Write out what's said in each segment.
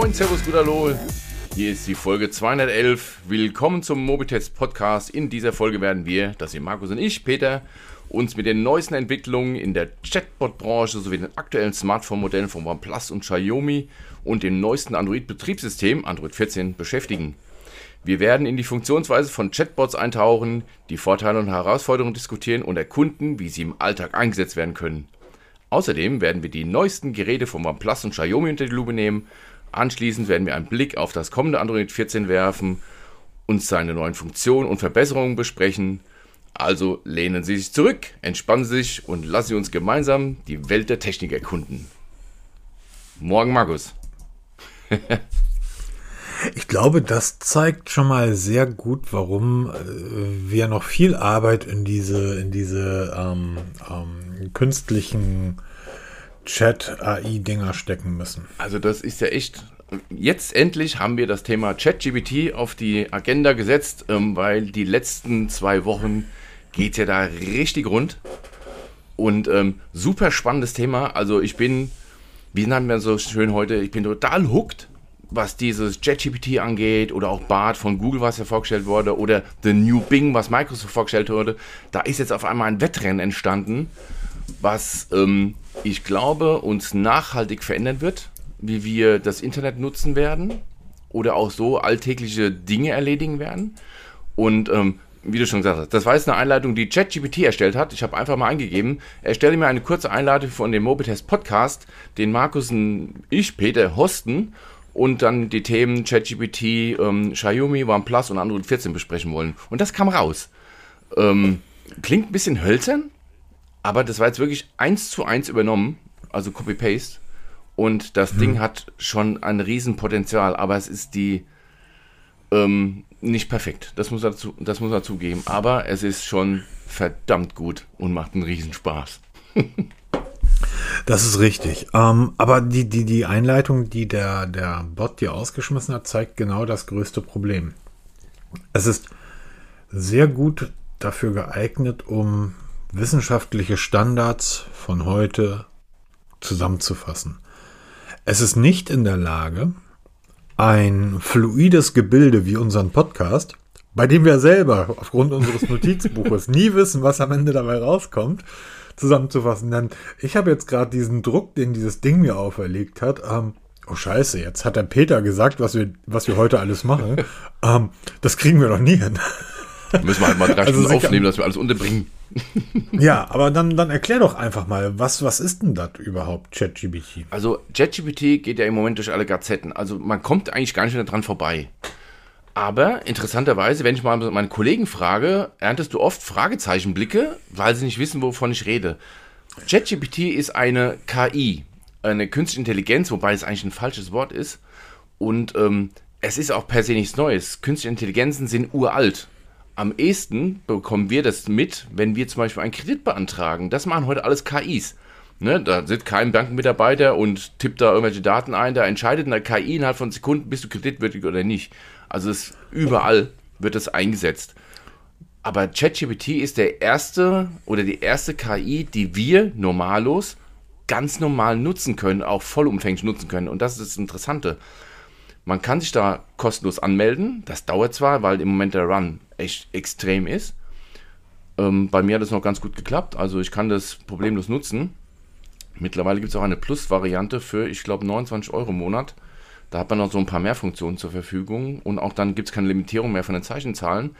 Moin, Servus, guter Hallo. Hier ist die Folge 211. Willkommen zum Mobitest Podcast. In dieser Folge werden wir, das sind Markus und ich, Peter, uns mit den neuesten Entwicklungen in der Chatbot-Branche sowie den aktuellen Smartphone-Modellen von OnePlus und Xiaomi und dem neuesten Android-Betriebssystem, Android 14, beschäftigen. Wir werden in die Funktionsweise von Chatbots eintauchen, die Vorteile und Herausforderungen diskutieren und erkunden, wie sie im Alltag eingesetzt werden können. Außerdem werden wir die neuesten Geräte von OnePlus und Xiaomi unter die Lupe nehmen Anschließend werden wir einen Blick auf das kommende Android 14 werfen, uns seine neuen Funktionen und Verbesserungen besprechen. Also lehnen Sie sich zurück, entspannen Sie sich und lassen Sie uns gemeinsam die Welt der Technik erkunden. Morgen, Markus. ich glaube, das zeigt schon mal sehr gut, warum äh, wir noch viel Arbeit in diese, in diese ähm, ähm, künstlichen Chat-AI-Dinger stecken müssen. Also das ist ja echt. Jetzt endlich haben wir das Thema ChatGPT auf die Agenda gesetzt, ähm, weil die letzten zwei Wochen geht ja da richtig rund. Und ähm, super spannendes Thema. Also ich bin, wie nennt man so schön heute, ich bin total hooked, was dieses ChatGPT angeht oder auch BART von Google, was ja vorgestellt wurde, oder The New Bing, was Microsoft vorgestellt wurde. Da ist jetzt auf einmal ein Wettrennen entstanden was ähm, ich glaube uns nachhaltig verändern wird, wie wir das Internet nutzen werden oder auch so alltägliche Dinge erledigen werden. Und ähm, wie du schon gesagt hast, das war jetzt eine Einleitung, die ChatGPT erstellt hat. Ich habe einfach mal eingegeben, erstelle mir eine kurze Einleitung von dem Mobitest Podcast, den Markus und ich, Peter, hosten und dann die Themen ChatGPT, ähm, Xiaomi, OnePlus und Android 14 besprechen wollen. Und das kam raus. Ähm, klingt ein bisschen hölzern, aber das war jetzt wirklich eins zu eins übernommen, also Copy-Paste. Und das hm. Ding hat schon ein Riesenpotenzial, aber es ist die ähm, nicht perfekt. Das muss, dazu, das muss er zugeben. Aber es ist schon verdammt gut und macht einen Riesenspaß. Das ist richtig. Ähm, aber die, die, die Einleitung, die der, der Bot dir ausgeschmissen hat, zeigt genau das größte Problem. Es ist sehr gut dafür geeignet, um wissenschaftliche Standards von heute zusammenzufassen. Es ist nicht in der Lage, ein fluides Gebilde wie unseren Podcast, bei dem wir selber aufgrund unseres Notizbuches nie wissen, was am Ende dabei rauskommt, zusammenzufassen. Denn ich habe jetzt gerade diesen Druck, den dieses Ding mir auferlegt hat. Ähm, oh Scheiße, jetzt hat der Peter gesagt, was wir, was wir heute alles machen. ähm, das kriegen wir doch nie hin. Müssen wir halt mal drei also Stunden aufnehmen, dass wir alles unterbringen. ja, aber dann, dann erklär doch einfach mal, was, was ist denn das überhaupt, ChatGPT? Also, ChatGPT geht ja im Moment durch alle Gazetten. Also, man kommt eigentlich gar nicht mehr dran vorbei. Aber interessanterweise, wenn ich mal meine Kollegen frage, erntest du oft Fragezeichenblicke, weil sie nicht wissen, wovon ich rede. ChatGPT ist eine KI, eine künstliche Intelligenz, wobei es eigentlich ein falsches Wort ist. Und ähm, es ist auch per se nichts Neues. Künstliche Intelligenzen sind uralt am ehesten bekommen wir das mit, wenn wir zum Beispiel einen Kredit beantragen. Das machen heute alles KIs. Ne, da sitzt kein Bankenmitarbeiter und tippt da irgendwelche Daten ein. Da entscheidet eine KI innerhalb von Sekunden, bist du kreditwürdig oder nicht. Also es, überall wird das eingesetzt. Aber ChatGPT ist der erste oder die erste KI, die wir normallos ganz normal nutzen können, auch vollumfänglich nutzen können. Und das ist das Interessante. Man kann sich da kostenlos anmelden. Das dauert zwar, weil im Moment der Run echt extrem ist. Ähm, bei mir hat es noch ganz gut geklappt. Also ich kann das problemlos nutzen. Mittlerweile gibt es auch eine Plus-Variante für, ich glaube, 29 Euro im Monat. Da hat man noch so ein paar mehr Funktionen zur Verfügung. Und auch dann gibt es keine Limitierung mehr von den Zeichenzahlen.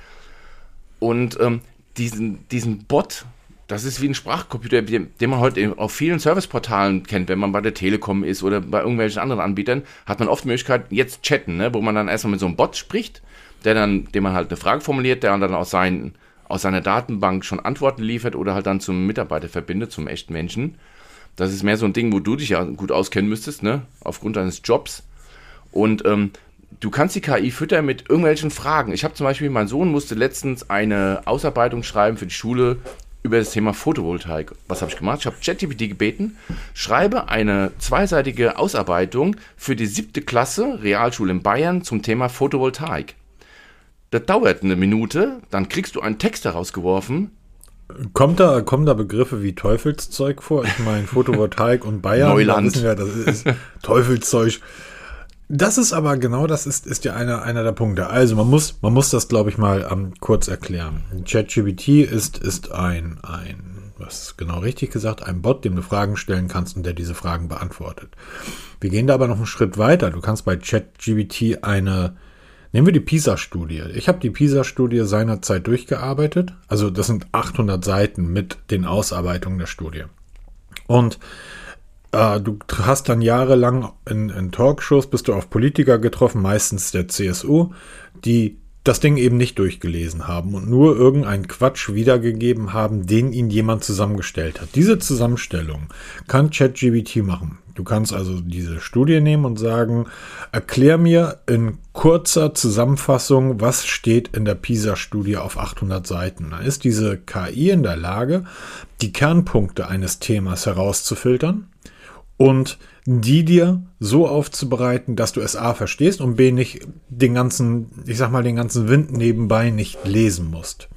Und ähm, diesen, diesen Bot, das ist wie ein Sprachcomputer, den man heute auf vielen Serviceportalen kennt, wenn man bei der Telekom ist oder bei irgendwelchen anderen Anbietern, hat man oft die Möglichkeit, jetzt chatten, ne, wo man dann erstmal mit so einem Bot spricht, der dann, dem man halt eine Frage formuliert, der dann aus, seinen, aus seiner Datenbank schon Antworten liefert oder halt dann zum Mitarbeiter verbindet, zum echten Menschen. Das ist mehr so ein Ding, wo du dich ja gut auskennen müsstest, ne, aufgrund deines Jobs. Und ähm, du kannst die KI füttern mit irgendwelchen Fragen. Ich habe zum Beispiel, mein Sohn musste letztens eine Ausarbeitung schreiben für die Schule über das Thema Photovoltaik. Was habe ich gemacht? Ich habe ChatGPT gebeten, schreibe eine zweiseitige Ausarbeitung für die siebte Klasse Realschule in Bayern zum Thema Photovoltaik. Das dauert eine Minute, dann kriegst du einen Text herausgeworfen. Kommt da, kommen da Begriffe wie Teufelszeug vor? Ich meine, Photovoltaik und Bayern. Neuland. Da wissen wir, das ist Teufelszeug. Das ist aber genau das ist, ist ja einer, einer der Punkte. Also man muss, man muss das, glaube ich, mal ähm, kurz erklären. ChatGPT ist, ist ein, ein, was genau richtig gesagt, ein Bot, dem du Fragen stellen kannst und der diese Fragen beantwortet. Wir gehen da aber noch einen Schritt weiter. Du kannst bei ChatGPT eine, nehmen wir die PISA-Studie. Ich habe die PISA-Studie seinerzeit durchgearbeitet. Also das sind 800 Seiten mit den Ausarbeitungen der Studie. Und äh, du hast dann jahrelang in, in Talkshows bist du auf Politiker getroffen, meistens der CSU, die das Ding eben nicht durchgelesen haben und nur irgendeinen Quatsch wiedergegeben haben, den ihnen jemand zusammengestellt hat. Diese Zusammenstellung kann ChatGBT machen. Du kannst also diese Studie nehmen und sagen, erklär mir in kurzer Zusammenfassung, was steht in der PISA-Studie auf 800 Seiten. Dann ist diese KI in der Lage, die Kernpunkte eines Themas herauszufiltern und die dir so aufzubereiten, dass du es A verstehst und B nicht den ganzen, ich sag mal, den ganzen Wind nebenbei nicht lesen musst.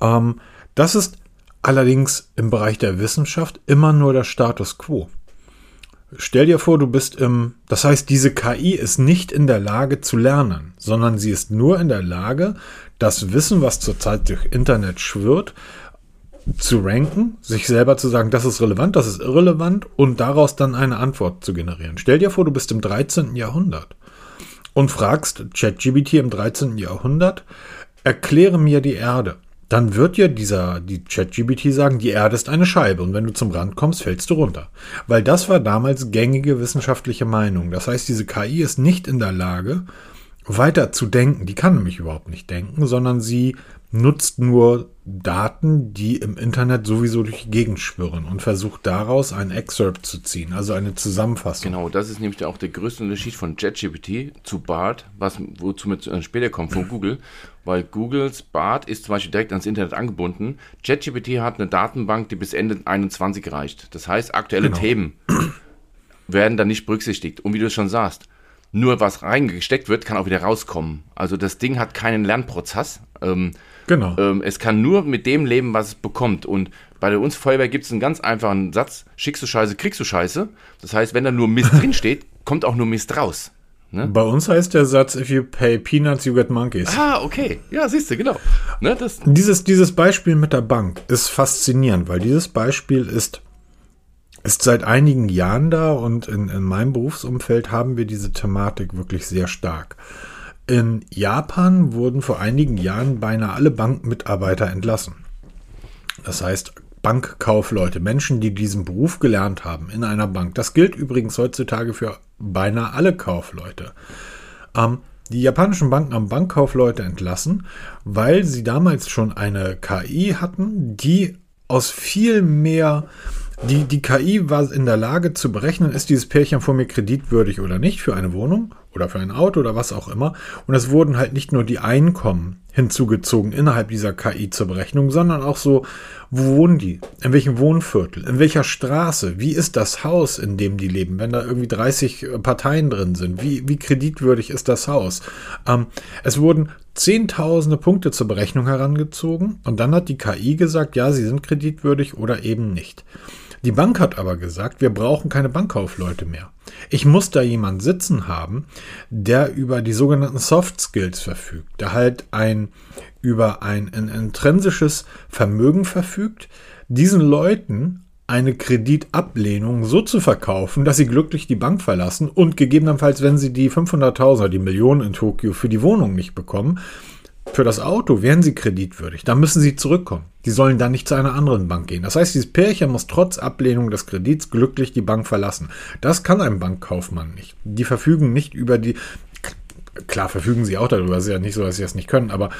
Ähm, das ist allerdings im Bereich der Wissenschaft immer nur der Status quo. Stell dir vor, du bist im, das heißt, diese KI ist nicht in der Lage zu lernen, sondern sie ist nur in der Lage, das Wissen, was zurzeit durch Internet schwirrt, zu ranken, sich selber zu sagen, das ist relevant, das ist irrelevant und daraus dann eine Antwort zu generieren. Stell dir vor, du bist im 13. Jahrhundert und fragst ChatGBT im 13. Jahrhundert, erkläre mir die Erde. Dann wird dir dieser, die ChatGBT sagen, die Erde ist eine Scheibe und wenn du zum Rand kommst, fällst du runter. Weil das war damals gängige wissenschaftliche Meinung. Das heißt, diese KI ist nicht in der Lage, weiter zu denken. Die kann nämlich überhaupt nicht denken, sondern sie nutzt nur Daten, die im Internet sowieso durch die Gegend schwirren und versucht daraus ein Excerpt zu ziehen, also eine Zusammenfassung. Genau, das ist nämlich auch der größte Unterschied von ChatGPT zu BART, was, wozu wir später kommen von Google, weil Googles BART ist zum Beispiel direkt ans Internet angebunden. ChatGPT hat eine Datenbank, die bis Ende 21 reicht. Das heißt, aktuelle genau. Themen werden da nicht berücksichtigt. Und wie du es schon sagst, nur was reingesteckt wird, kann auch wieder rauskommen. Also das Ding hat keinen Lernprozess. Ähm, Genau. Ähm, es kann nur mit dem leben, was es bekommt. Und bei uns Feuerwehr gibt es einen ganz einfachen Satz: Schickst du Scheiße, kriegst du Scheiße. Das heißt, wenn da nur Mist drin steht, kommt auch nur Mist raus. Ne? Bei uns heißt der Satz, if you pay peanuts, you get monkeys. Ah, okay. Ja, siehst du, genau. Ne, das dieses, dieses Beispiel mit der Bank ist faszinierend, weil dieses Beispiel ist, ist seit einigen Jahren da und in, in meinem Berufsumfeld haben wir diese Thematik wirklich sehr stark. In Japan wurden vor einigen Jahren beinahe alle Bankmitarbeiter entlassen. Das heißt, Bankkaufleute, Menschen, die diesen Beruf gelernt haben in einer Bank. Das gilt übrigens heutzutage für beinahe alle Kaufleute. Ähm, die japanischen Banken haben Bankkaufleute entlassen, weil sie damals schon eine KI hatten, die aus viel mehr die, die KI war in der Lage zu berechnen, ist dieses Pärchen vor mir kreditwürdig oder nicht für eine Wohnung oder für ein Auto oder was auch immer. Und es wurden halt nicht nur die Einkommen hinzugezogen innerhalb dieser KI zur Berechnung, sondern auch so, wo wohnen die? In welchem Wohnviertel? In welcher Straße? Wie ist das Haus, in dem die leben? Wenn da irgendwie 30 Parteien drin sind, wie, wie kreditwürdig ist das Haus? Ähm, es wurden zehntausende Punkte zur Berechnung herangezogen und dann hat die KI gesagt, ja, sie sind kreditwürdig oder eben nicht. Die Bank hat aber gesagt, wir brauchen keine Bankkaufleute mehr. Ich muss da jemand sitzen haben, der über die sogenannten Soft Skills verfügt, der halt ein über ein, ein intrinsisches Vermögen verfügt, diesen Leuten eine Kreditablehnung so zu verkaufen, dass sie glücklich die Bank verlassen und gegebenenfalls, wenn sie die 500.000, die Millionen in Tokio für die Wohnung nicht bekommen, für das Auto wären sie kreditwürdig. Da müssen sie zurückkommen. Die sollen dann nicht zu einer anderen Bank gehen. Das heißt, dieses Pärchen muss trotz Ablehnung des Kredits glücklich die Bank verlassen. Das kann ein Bankkaufmann nicht. Die verfügen nicht über die. Klar verfügen sie auch darüber. Es ist ja nicht so, dass sie das nicht können. Aber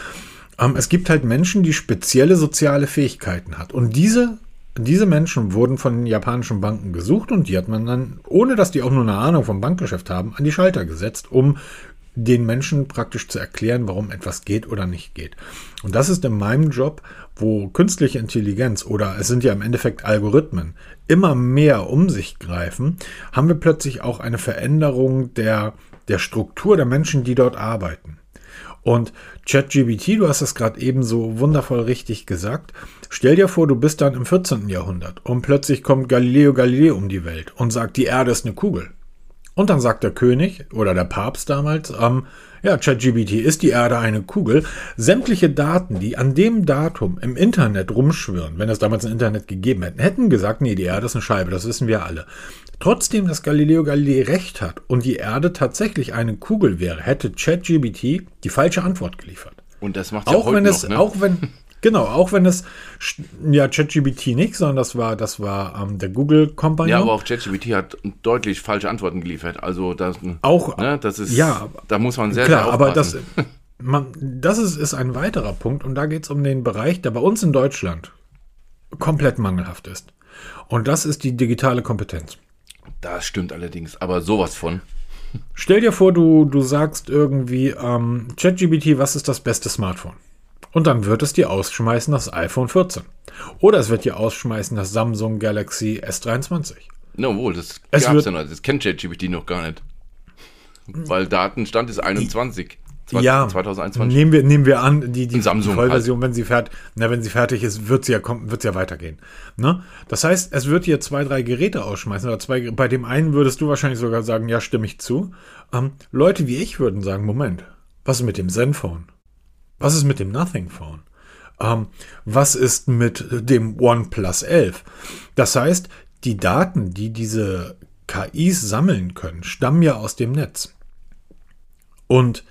ähm, es gibt halt Menschen, die spezielle soziale Fähigkeiten hat. Und diese diese Menschen wurden von den japanischen Banken gesucht und die hat man dann, ohne dass die auch nur eine Ahnung vom Bankgeschäft haben, an die Schalter gesetzt, um den Menschen praktisch zu erklären, warum etwas geht oder nicht geht. Und das ist in meinem Job, wo künstliche Intelligenz oder es sind ja im Endeffekt Algorithmen immer mehr um sich greifen, haben wir plötzlich auch eine Veränderung der, der Struktur der Menschen, die dort arbeiten. Und ChatGBT, du hast es gerade eben so wundervoll richtig gesagt. Stell dir vor, du bist dann im 14. Jahrhundert und plötzlich kommt Galileo Galilei um die Welt und sagt, die Erde ist eine Kugel. Und dann sagt der König oder der Papst damals, ähm, ja, ChatGBT ist die Erde eine Kugel. Sämtliche Daten, die an dem Datum im Internet rumschwirren, wenn es damals ein Internet gegeben hätte, hätten gesagt, nee, die Erde ist eine Scheibe, das wissen wir alle. Trotzdem, dass Galileo Galilei recht hat und die Erde tatsächlich eine Kugel wäre, hätte ChatGBT die falsche Antwort geliefert. Und das macht ja auch wenn es, ne? auch wenn, genau, auch wenn es, ja, ChatGBT nicht, sondern das war, das war ähm, der Google-Kompagnon. Ja, aber auch ChatGBT hat deutlich falsche Antworten geliefert. Also das, auch, ne, das ist, ja, da muss man sehr, klar, sehr aber das, man, das ist, ist ein weiterer Punkt und da geht es um den Bereich, der bei uns in Deutschland komplett mangelhaft ist. Und das ist die digitale Kompetenz. Das stimmt allerdings, aber sowas von. Stell dir vor, du, du sagst irgendwie, ähm, ChatGBT, was ist das beste Smartphone? Und dann wird es dir ausschmeißen das iPhone 14. Oder es wird dir ausschmeißen das Samsung Galaxy S23. Na wohl, das Es gab's wird- ja noch. Das kennt ChatGPT noch gar nicht. Weil Datenstand ist 21. Zwei- ja, 2021. nehmen wir, nehmen wir an, die, die, Samsung halt. die Vollversion, wenn sie fertig, na, wenn sie fertig ist, wird sie ja, kommen, wird sie ja weitergehen. Ne? Das heißt, es wird hier zwei, drei Geräte ausschmeißen oder zwei, bei dem einen würdest du wahrscheinlich sogar sagen, ja, stimme ich zu. Ähm, Leute wie ich würden sagen, Moment, was ist mit dem Zenfone? Was ist mit dem Nothing Phone? Ähm, was ist mit dem OnePlus 11? Das heißt, die Daten, die diese KIs sammeln können, stammen ja aus dem Netz. Und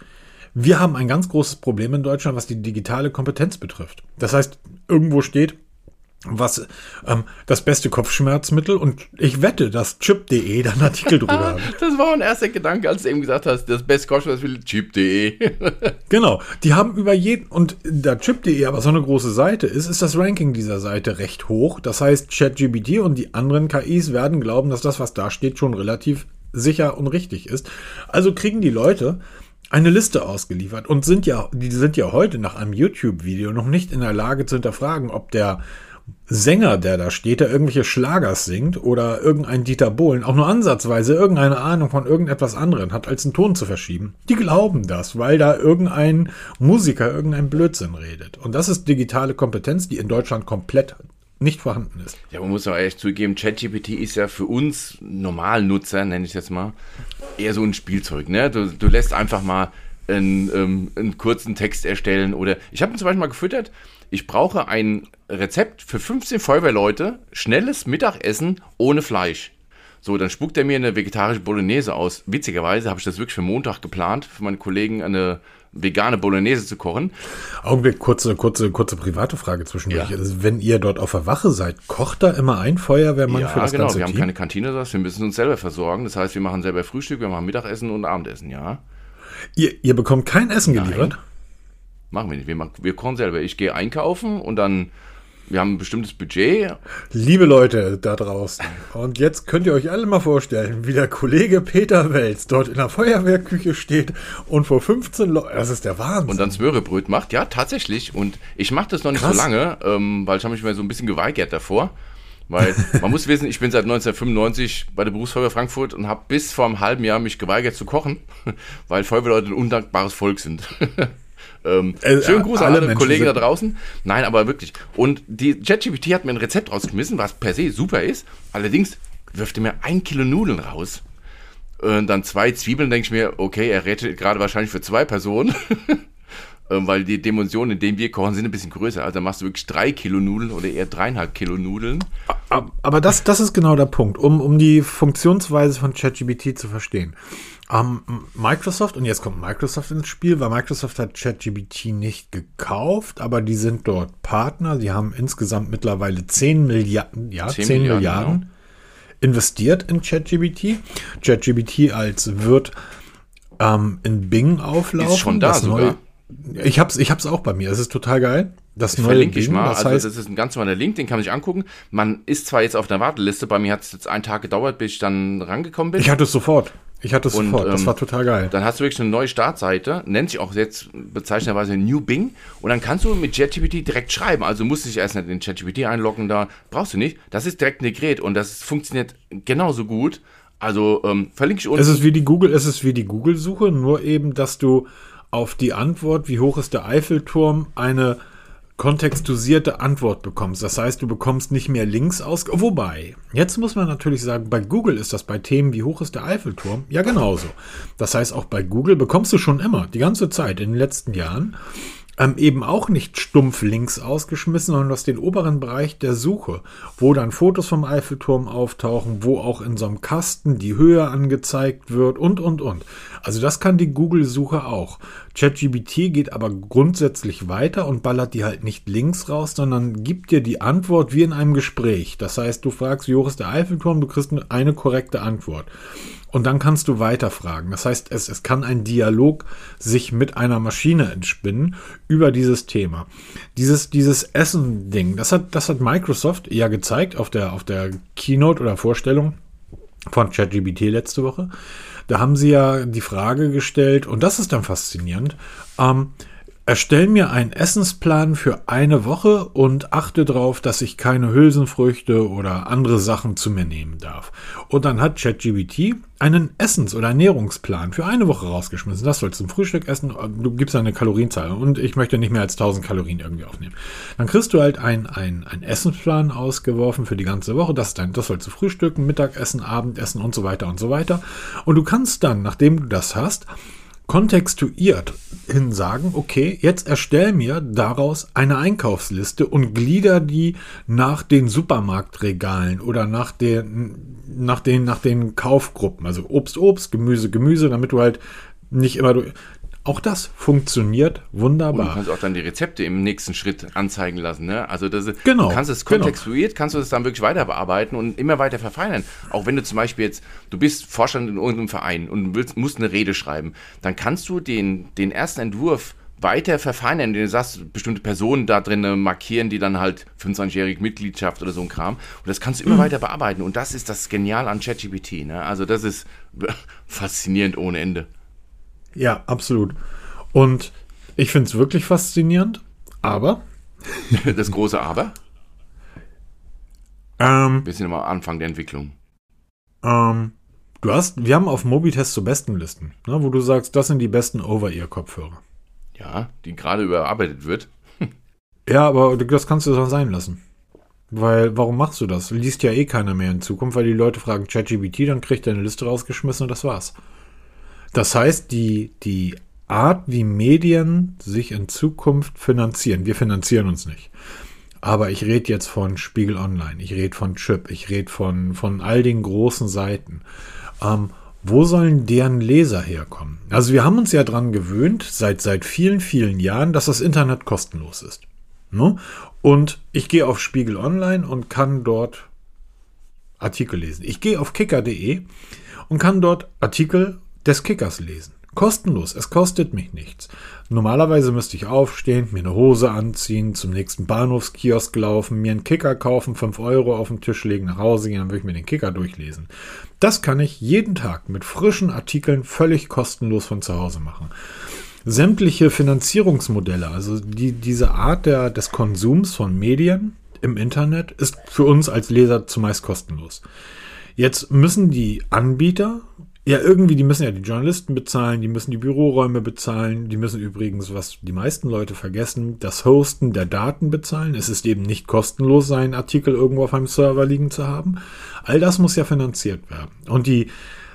wir haben ein ganz großes Problem in Deutschland, was die digitale Kompetenz betrifft. Das heißt, irgendwo steht, was ähm, das beste Kopfschmerzmittel und ich wette, dass chip.de da einen Artikel drüber hat. Das war mein erster Gedanke, als du eben gesagt hast, das beste Kopfschmerzmittel chip.de. Genau, die haben über jeden, und da chip.de aber so eine große Seite ist, ist das Ranking dieser Seite recht hoch. Das heißt, ChatGPT und die anderen KIs werden glauben, dass das, was da steht, schon relativ sicher und richtig ist. Also kriegen die Leute eine Liste ausgeliefert und sind ja, die sind ja heute nach einem YouTube-Video noch nicht in der Lage zu hinterfragen, ob der Sänger, der da steht, der irgendwelche Schlagers singt oder irgendein Dieter Bohlen auch nur ansatzweise irgendeine Ahnung von irgendetwas anderem hat, als einen Ton zu verschieben. Die glauben das, weil da irgendein Musiker irgendein Blödsinn redet. Und das ist digitale Kompetenz, die in Deutschland komplett nicht vorhanden ist. Ja, man muss aber echt zugeben, ChatGPT ist ja für uns Normalnutzer, nenne ich es jetzt mal, eher so ein Spielzeug. Ne? Du, du lässt einfach mal einen, ähm, einen kurzen Text erstellen oder ich habe ihn zum Beispiel mal gefüttert, ich brauche ein Rezept für 15 Feuerwehrleute, schnelles Mittagessen ohne Fleisch. So, dann spuckt er mir eine vegetarische Bolognese aus. Witzigerweise habe ich das wirklich für Montag geplant, für meine Kollegen eine vegane Bolognese zu kochen. Augenblick, kurze, kurze, kurze private Frage zwischendurch. Ja. Also, wenn ihr dort auf der Wache seid, kocht da immer ein Feuerwehrmann Ja, für das genau. ganze Wir haben Team? keine Kantine, das heißt, wir müssen uns selber versorgen. Das heißt, wir machen selber Frühstück, wir machen Mittagessen und Abendessen, ja. ihr, ihr bekommt kein Essen geliefert? Machen wir nicht. Wir, machen, wir kochen selber. Ich gehe einkaufen und dann, wir haben ein bestimmtes Budget. Liebe Leute da draußen, und jetzt könnt ihr euch alle mal vorstellen, wie der Kollege Peter Welz dort in der Feuerwehrküche steht und vor 15 Leuten, das ist der Wahnsinn. und dann Smörebröt macht. Ja, tatsächlich. Und ich mache das noch nicht Krass. so lange, ähm, weil ich habe mich mal so ein bisschen geweigert davor. Weil man muss wissen, ich bin seit 1995 bei der Berufsfeuerwehr Frankfurt und habe bis vor einem halben Jahr mich geweigert zu kochen, weil Feuerwehrleute ein undankbares Volk sind. ähm, Äh, schönen Gruß an alle Kollegen da draußen. Nein, aber wirklich. Und die ChatGPT hat mir ein Rezept rausgeschmissen, was per se super ist. Allerdings wirft er mir ein Kilo Nudeln raus. Und dann zwei Zwiebeln, denke ich mir, okay, er rettet gerade wahrscheinlich für zwei Personen. Ähm, Weil die Dimensionen, in denen wir kochen, sind ein bisschen größer. Also machst du wirklich drei Kilo Nudeln oder eher dreieinhalb Kilo Nudeln. Ab- Aber das, das ist genau der Punkt, um, um die Funktionsweise von ChatGPT zu verstehen. Ähm, Microsoft, und jetzt kommt Microsoft ins Spiel, weil Microsoft hat ChatGPT nicht gekauft, aber die sind dort Partner. Sie haben insgesamt mittlerweile 10 Milliarden, ja, 10, 10 Milliarden, Milliarden, investiert in ChatGPT. ChatGPT als wird ähm, in Bing auflaufen. Ist schon da Das sogar. Neue, ich hab's, ich hab's auch bei mir. Es ist total geil. Das neue Verlinke ich Bing, mal. das also heißt, das ist ein ganz normaler Link, den kann man sich angucken. Man ist zwar jetzt auf der Warteliste, bei mir hat es jetzt einen Tag gedauert, bis ich dann rangekommen bin. Ich hatte es sofort. Ich hatte es Und, sofort. Das ähm, war total geil. Dann hast du wirklich eine neue Startseite, nennt sich auch jetzt bezeichnenderweise New Bing. Und dann kannst du mit ChatGPT direkt schreiben. Also musst du dich erst nicht in ChatGPT einloggen, da brauchst du nicht. Das ist direkt integriert und das funktioniert genauso gut. Also ähm, verlinke ich unten. Es ist wie die Google, es ist wie die Google-Suche, nur eben, dass du auf die Antwort, wie hoch ist der Eiffelturm, eine kontextualisierte Antwort bekommst. Das heißt, du bekommst nicht mehr Links aus. Wobei, jetzt muss man natürlich sagen, bei Google ist das bei Themen wie hoch ist der Eiffelturm ja genauso. Das heißt, auch bei Google bekommst du schon immer, die ganze Zeit in den letzten Jahren, ähm, eben auch nicht stumpf links ausgeschmissen, sondern aus dem oberen Bereich der Suche, wo dann Fotos vom Eiffelturm auftauchen, wo auch in so einem Kasten die Höhe angezeigt wird und, und, und. Also das kann die Google-Suche auch. ChatGBT geht aber grundsätzlich weiter und ballert die halt nicht links raus, sondern gibt dir die Antwort wie in einem Gespräch. Das heißt, du fragst, wie ist der Eiffelturm, du kriegst eine korrekte Antwort. Und dann kannst du weiterfragen. Das heißt, es, es kann ein Dialog sich mit einer Maschine entspinnen über dieses Thema. Dieses, dieses Essen-Ding, das hat, das hat Microsoft ja gezeigt auf der, auf der Keynote oder Vorstellung von ChatGBT letzte Woche. Da haben sie ja die Frage gestellt, und das ist dann faszinierend, ähm, Erstell mir einen Essensplan für eine Woche und achte darauf, dass ich keine Hülsenfrüchte oder andere Sachen zu mir nehmen darf. Und dann hat ChatGBT einen Essens- oder Ernährungsplan für eine Woche rausgeschmissen. Das sollst du zum Frühstück essen. Du gibst eine Kalorienzahl und ich möchte nicht mehr als 1000 Kalorien irgendwie aufnehmen. Dann kriegst du halt einen ein Essensplan ausgeworfen für die ganze Woche. Das, dein, das sollst du frühstücken, Mittagessen, Abendessen und so weiter und so weiter. Und du kannst dann, nachdem du das hast, kontextuiert hin sagen, okay, jetzt erstell mir daraus eine Einkaufsliste und glieder die nach den Supermarktregalen oder nach den, nach den, nach den Kaufgruppen. Also Obst, Obst, Gemüse, Gemüse, damit du halt nicht immer, auch das funktioniert wunderbar. Und du kannst auch dann die Rezepte im nächsten Schritt anzeigen lassen. Ne? Also das genau, du kannst es genau. kontextuiert, genau. kannst du es dann wirklich weiter bearbeiten und immer weiter verfeinern. Auch wenn du zum Beispiel jetzt, du bist Vorstand in irgendeinem Verein und willst, musst eine Rede schreiben, dann kannst du den, den ersten Entwurf weiter verfeinern, indem du sagst, bestimmte Personen da drin markieren, die dann halt 25-jährige Mitgliedschaft oder so ein Kram. Und das kannst du immer mhm. weiter bearbeiten. Und das ist das Genial an ChatGPT. Ne? Also das ist faszinierend ohne Ende. Ja, absolut. Und ich finde es wirklich faszinierend, aber. Das große Aber? Ähm, Wir sind immer am Anfang der Entwicklung. Ähm, du hast, wir haben auf Mobitest so Bestenlisten, ne, wo du sagst, das sind die besten Over-Ear-Kopfhörer. Ja, die gerade überarbeitet wird. ja, aber das kannst du doch sein lassen. Weil, warum machst du das? Liest ja eh keiner mehr in Zukunft, weil die Leute fragen ChatGBT, dann kriegt er eine Liste rausgeschmissen und das war's. Das heißt, die, die Art, wie Medien sich in Zukunft finanzieren, wir finanzieren uns nicht. Aber ich rede jetzt von Spiegel Online, ich rede von Chip, ich rede von, von all den großen Seiten. Ähm, wo sollen deren Leser herkommen? Also wir haben uns ja dran gewöhnt, seit, seit vielen, vielen Jahren, dass das Internet kostenlos ist. Ne? Und ich gehe auf Spiegel Online und kann dort Artikel lesen. Ich gehe auf kicker.de und kann dort Artikel des Kickers lesen. Kostenlos, es kostet mich nichts. Normalerweise müsste ich aufstehen, mir eine Hose anziehen, zum nächsten Bahnhofskiosk laufen, mir einen Kicker kaufen, 5 Euro auf den Tisch legen, nach Hause gehen, dann würde ich mir den Kicker durchlesen. Das kann ich jeden Tag mit frischen Artikeln völlig kostenlos von zu Hause machen. Sämtliche Finanzierungsmodelle, also die, diese Art der, des Konsums von Medien im Internet, ist für uns als Leser zumeist kostenlos. Jetzt müssen die Anbieter ja, irgendwie, die müssen ja die Journalisten bezahlen, die müssen die Büroräume bezahlen, die müssen übrigens, was die meisten Leute vergessen, das Hosten der Daten bezahlen. Es ist eben nicht kostenlos, seinen Artikel irgendwo auf einem Server liegen zu haben. All das muss ja finanziert werden. Und die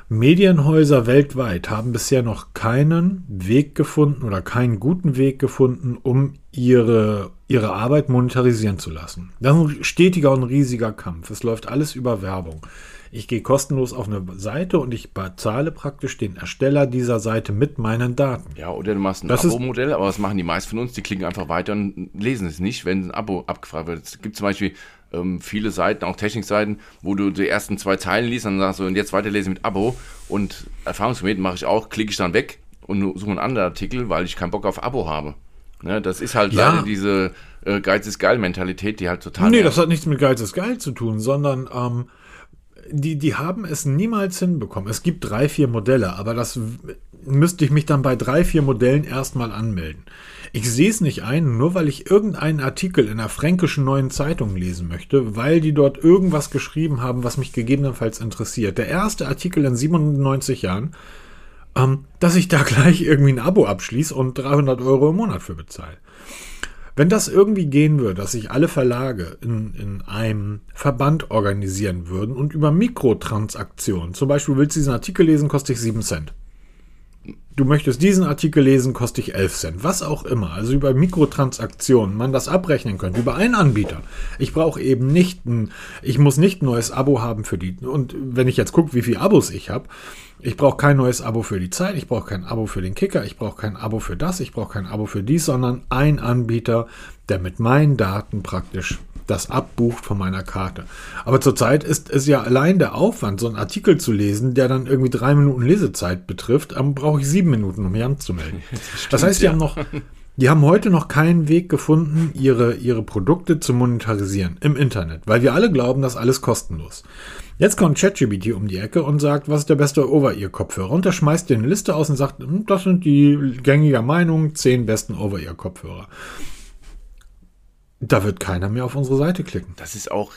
Medienhäuser weltweit haben bisher noch keinen Weg gefunden oder keinen guten Weg gefunden, um ihre, ihre Arbeit monetarisieren zu lassen. Das ist ein stetiger und riesiger Kampf. Es läuft alles über Werbung. Ich gehe kostenlos auf eine Seite und ich bezahle praktisch den Ersteller dieser Seite mit meinen Daten. Ja, oder du machst ein Abo-Modell, aber was machen die meisten von uns? Die klicken einfach weiter und lesen es nicht, wenn ein Abo abgefragt wird. Es gibt zum Beispiel ähm, viele Seiten, auch Technikseiten, wo du die ersten zwei Zeilen liest und dann sagst du, und jetzt weiterlesen mit Abo. Und erfahrungsgemäß mache ich auch, klicke ich dann weg und suche einen anderen Artikel, weil ich keinen Bock auf Abo habe. Ne, das ist halt ja. leider diese äh, Geiz ist geil Mentalität, die halt total. Nee, nervt. das hat nichts mit Geiz ist geil zu tun, sondern ähm, die, die haben es niemals hinbekommen. Es gibt drei, vier Modelle, aber das müsste ich mich dann bei drei, vier Modellen erstmal anmelden. Ich sehe es nicht ein, nur weil ich irgendeinen Artikel in der fränkischen neuen Zeitung lesen möchte, weil die dort irgendwas geschrieben haben, was mich gegebenenfalls interessiert. Der erste Artikel in 97 Jahren, ähm, dass ich da gleich irgendwie ein Abo abschließe und 300 Euro im Monat für bezahle. Wenn das irgendwie gehen würde, dass sich alle Verlage in, in einem Verband organisieren würden und über Mikrotransaktionen, zum Beispiel willst du diesen Artikel lesen, kostet dich 7 Cent. Du möchtest diesen Artikel lesen, kostet dich 11 Cent. Was auch immer. Also über Mikrotransaktionen man das abrechnen könnte. Über einen Anbieter. Ich brauche eben nicht ein, ich muss nicht ein neues Abo haben für die. Und wenn ich jetzt gucke, wie viele Abos ich habe, ich brauche kein neues Abo für die Zeit, ich brauche kein Abo für den Kicker, ich brauche kein Abo für das, ich brauche kein Abo für dies, sondern ein Anbieter, der mit meinen Daten praktisch das abbucht von meiner Karte. Aber zurzeit ist es ja allein der Aufwand, so einen Artikel zu lesen, der dann irgendwie drei Minuten Lesezeit betrifft, dann brauche ich sieben Minuten, um mich anzumelden. Das, stimmt, das heißt, die ja. haben noch, die haben heute noch keinen Weg gefunden, ihre, ihre Produkte zu monetarisieren im Internet, weil wir alle glauben, dass alles kostenlos. Jetzt kommt ChatGPT um die Ecke und sagt, was ist der beste Over-Ear-Kopfhörer? Und er schmeißt dir eine Liste aus und sagt, hm, das sind die gängige Meinung, zehn besten Over-Ear-Kopfhörer. Da wird keiner mehr auf unsere Seite klicken. Das ist auch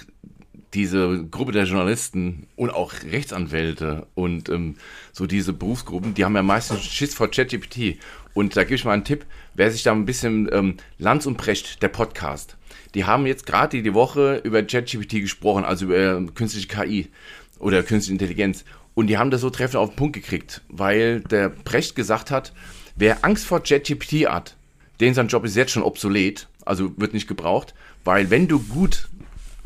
diese Gruppe der Journalisten und auch Rechtsanwälte und ähm, so diese Berufsgruppen, die haben ja meistens Schiss vor ChatGPT. Und da gebe ich mal einen Tipp, wer sich da ein bisschen ähm, Lanz und Precht, der Podcast, die haben jetzt gerade die Woche über ChatGPT gesprochen, also über äh, künstliche KI oder künstliche Intelligenz. Und die haben das so treffend auf den Punkt gekriegt, weil der Precht gesagt hat, wer Angst vor ChatGPT hat, den sein Job ist jetzt schon obsolet also wird nicht gebraucht, weil wenn du gut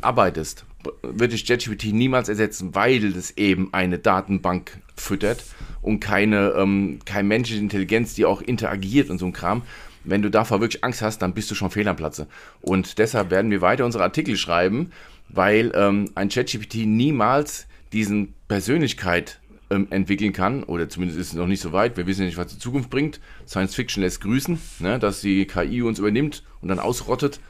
arbeitest, wird dich ChatGPT niemals ersetzen, weil es eben eine Datenbank füttert und keine, ähm, keine menschliche Intelligenz, die auch interagiert und so ein Kram. Wenn du davor wirklich Angst hast, dann bist du schon fehl am Platze. Und deshalb werden wir weiter unsere Artikel schreiben, weil ähm, ein ChatGPT niemals diesen Persönlichkeit ähm, entwickeln kann, oder zumindest ist es noch nicht so weit. Wir wissen nicht, was die Zukunft bringt. Science Fiction lässt grüßen, ne, dass die KI uns übernimmt und dann ausrottet.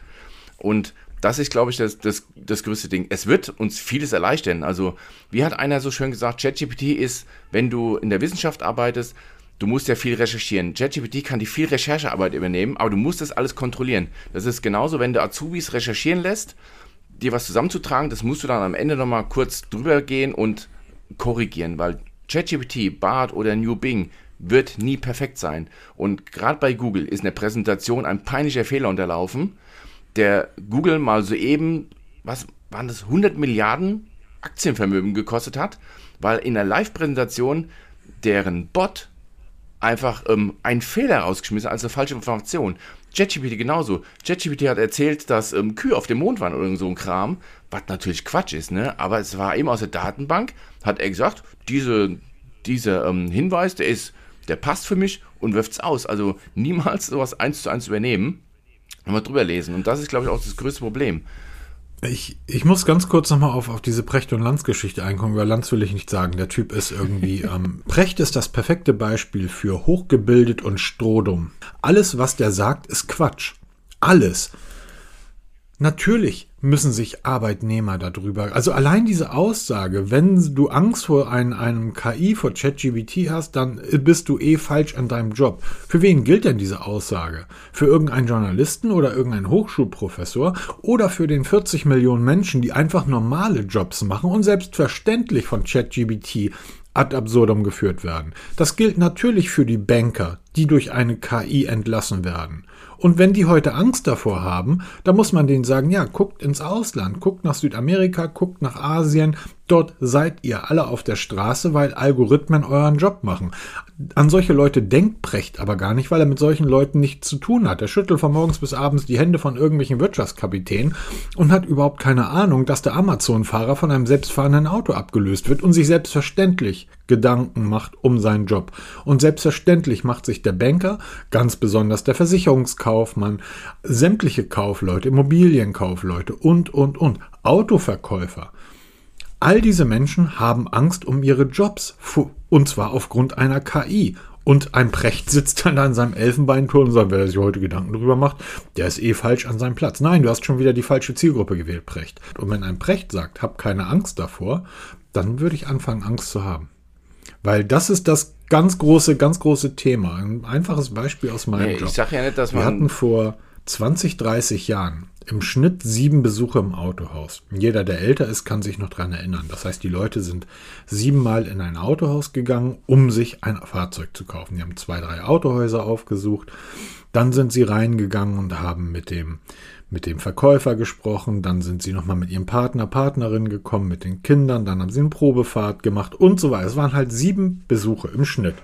Und das ist, glaube ich, das, das, das größte Ding. Es wird uns vieles erleichtern. Also, wie hat einer so schön gesagt, ChatGPT ist, wenn du in der Wissenschaft arbeitest, du musst ja viel recherchieren. ChatGPT kann die viel Recherchearbeit übernehmen, aber du musst das alles kontrollieren. Das ist genauso, wenn du Azubis recherchieren lässt, dir was zusammenzutragen, das musst du dann am Ende nochmal kurz drüber gehen und korrigieren, weil ChatGPT, Bart oder New Bing wird nie perfekt sein. Und gerade bei Google ist in der Präsentation ein peinlicher Fehler unterlaufen, der Google mal soeben, was waren das, 100 Milliarden Aktienvermögen gekostet hat, weil in der Live-Präsentation deren Bot einfach ähm, einen Fehler rausgeschmissen, also eine falsche Information. ChatGPT genauso. ChatGPT hat erzählt, dass ähm, Kühe auf dem Mond waren oder so ein Kram, was natürlich Quatsch ist, ne? Aber es war eben aus der Datenbank, hat er gesagt, diese, dieser ähm, Hinweis, der ist, der passt für mich und wirft es aus. Also niemals sowas eins zu eins übernehmen und mal drüber lesen. Und das ist, glaube ich, auch das größte Problem. Ich, ich muss ganz kurz nochmal auf, auf diese Precht- und Lanz-Geschichte einkommen. Über Lanz will ich nicht sagen. Der Typ ist irgendwie. Ähm, Precht ist das perfekte Beispiel für hochgebildet und strohdumm. Alles, was der sagt, ist Quatsch. Alles. Natürlich müssen sich Arbeitnehmer darüber, also allein diese Aussage, wenn du Angst vor einem, einem KI, vor ChatGBT hast, dann bist du eh falsch an deinem Job. Für wen gilt denn diese Aussage? Für irgendeinen Journalisten oder irgendeinen Hochschulprofessor oder für den 40 Millionen Menschen, die einfach normale Jobs machen und selbstverständlich von ChatGBT ad absurdum geführt werden. Das gilt natürlich für die Banker, die durch eine KI entlassen werden. Und wenn die heute Angst davor haben, dann muss man denen sagen, ja, guckt ins Ausland, guckt nach Südamerika, guckt nach Asien, dort seid ihr alle auf der Straße, weil Algorithmen euren Job machen. An solche Leute denkt Precht aber gar nicht, weil er mit solchen Leuten nichts zu tun hat. Er schüttelt von morgens bis abends die Hände von irgendwelchen Wirtschaftskapitänen und hat überhaupt keine Ahnung, dass der Amazon-Fahrer von einem selbstfahrenden Auto abgelöst wird und sich selbstverständlich Gedanken macht um seinen Job. Und selbstverständlich macht sich der Banker, ganz besonders der Versicherungskaufmann, sämtliche Kaufleute, Immobilienkaufleute und, und, und, Autoverkäufer. All diese Menschen haben Angst um ihre Jobs, und zwar aufgrund einer KI. Und ein Precht sitzt dann da in seinem Elfenbeinturm und sagt, wer sich heute Gedanken darüber macht, der ist eh falsch an seinem Platz. Nein, du hast schon wieder die falsche Zielgruppe gewählt, Precht. Und wenn ein Precht sagt, hab keine Angst davor, dann würde ich anfangen, Angst zu haben. Weil das ist das ganz große, ganz große Thema. Ein einfaches Beispiel aus meinem nee, Job. Ich sage ja nicht, dass man. Wir hatten vor, 20, 30 Jahren im Schnitt sieben Besuche im Autohaus. Jeder, der älter ist, kann sich noch dran erinnern. Das heißt, die Leute sind siebenmal in ein Autohaus gegangen, um sich ein Fahrzeug zu kaufen. Die haben zwei, drei Autohäuser aufgesucht. Dann sind sie reingegangen und haben mit dem, mit dem Verkäufer gesprochen. Dann sind sie nochmal mit ihrem Partner, Partnerin gekommen, mit den Kindern. Dann haben sie eine Probefahrt gemacht und so weiter. Es waren halt sieben Besuche im Schnitt.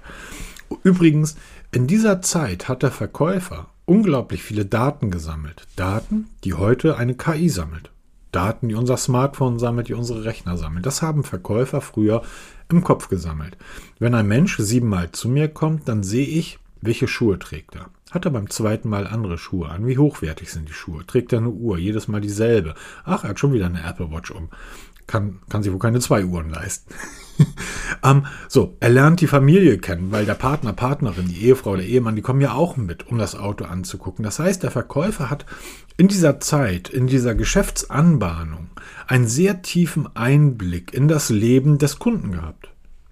Übrigens, in dieser Zeit hat der Verkäufer unglaublich viele Daten gesammelt. Daten, die heute eine KI sammelt. Daten, die unser Smartphone sammelt, die unsere Rechner sammeln. Das haben Verkäufer früher im Kopf gesammelt. Wenn ein Mensch siebenmal zu mir kommt, dann sehe ich, welche Schuhe trägt er. Hat er beim zweiten Mal andere Schuhe an? Wie hochwertig sind die Schuhe? Trägt er eine Uhr? Jedes Mal dieselbe? Ach, er hat schon wieder eine Apple Watch um. Kann, kann sich wohl keine zwei Uhren leisten. ähm, so, er lernt die Familie kennen, weil der Partner, Partnerin, die Ehefrau, der Ehemann, die kommen ja auch mit, um das Auto anzugucken. Das heißt, der Verkäufer hat in dieser Zeit, in dieser Geschäftsanbahnung, einen sehr tiefen Einblick in das Leben des Kunden gehabt.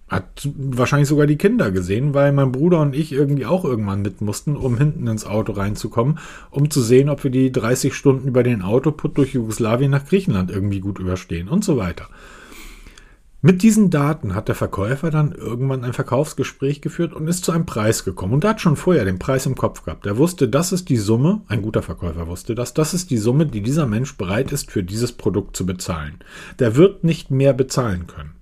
Hat wahrscheinlich sogar die Kinder gesehen, weil mein Bruder und ich irgendwie auch irgendwann mit mussten, um hinten ins Auto reinzukommen, um zu sehen, ob wir die 30 Stunden über den Autoput durch Jugoslawien nach Griechenland irgendwie gut überstehen und so weiter. Mit diesen Daten hat der Verkäufer dann irgendwann ein Verkaufsgespräch geführt und ist zu einem Preis gekommen. Und er hat schon vorher den Preis im Kopf gehabt. Er wusste, das ist die Summe, ein guter Verkäufer wusste das, das ist die Summe, die dieser Mensch bereit ist, für dieses Produkt zu bezahlen. Der wird nicht mehr bezahlen können.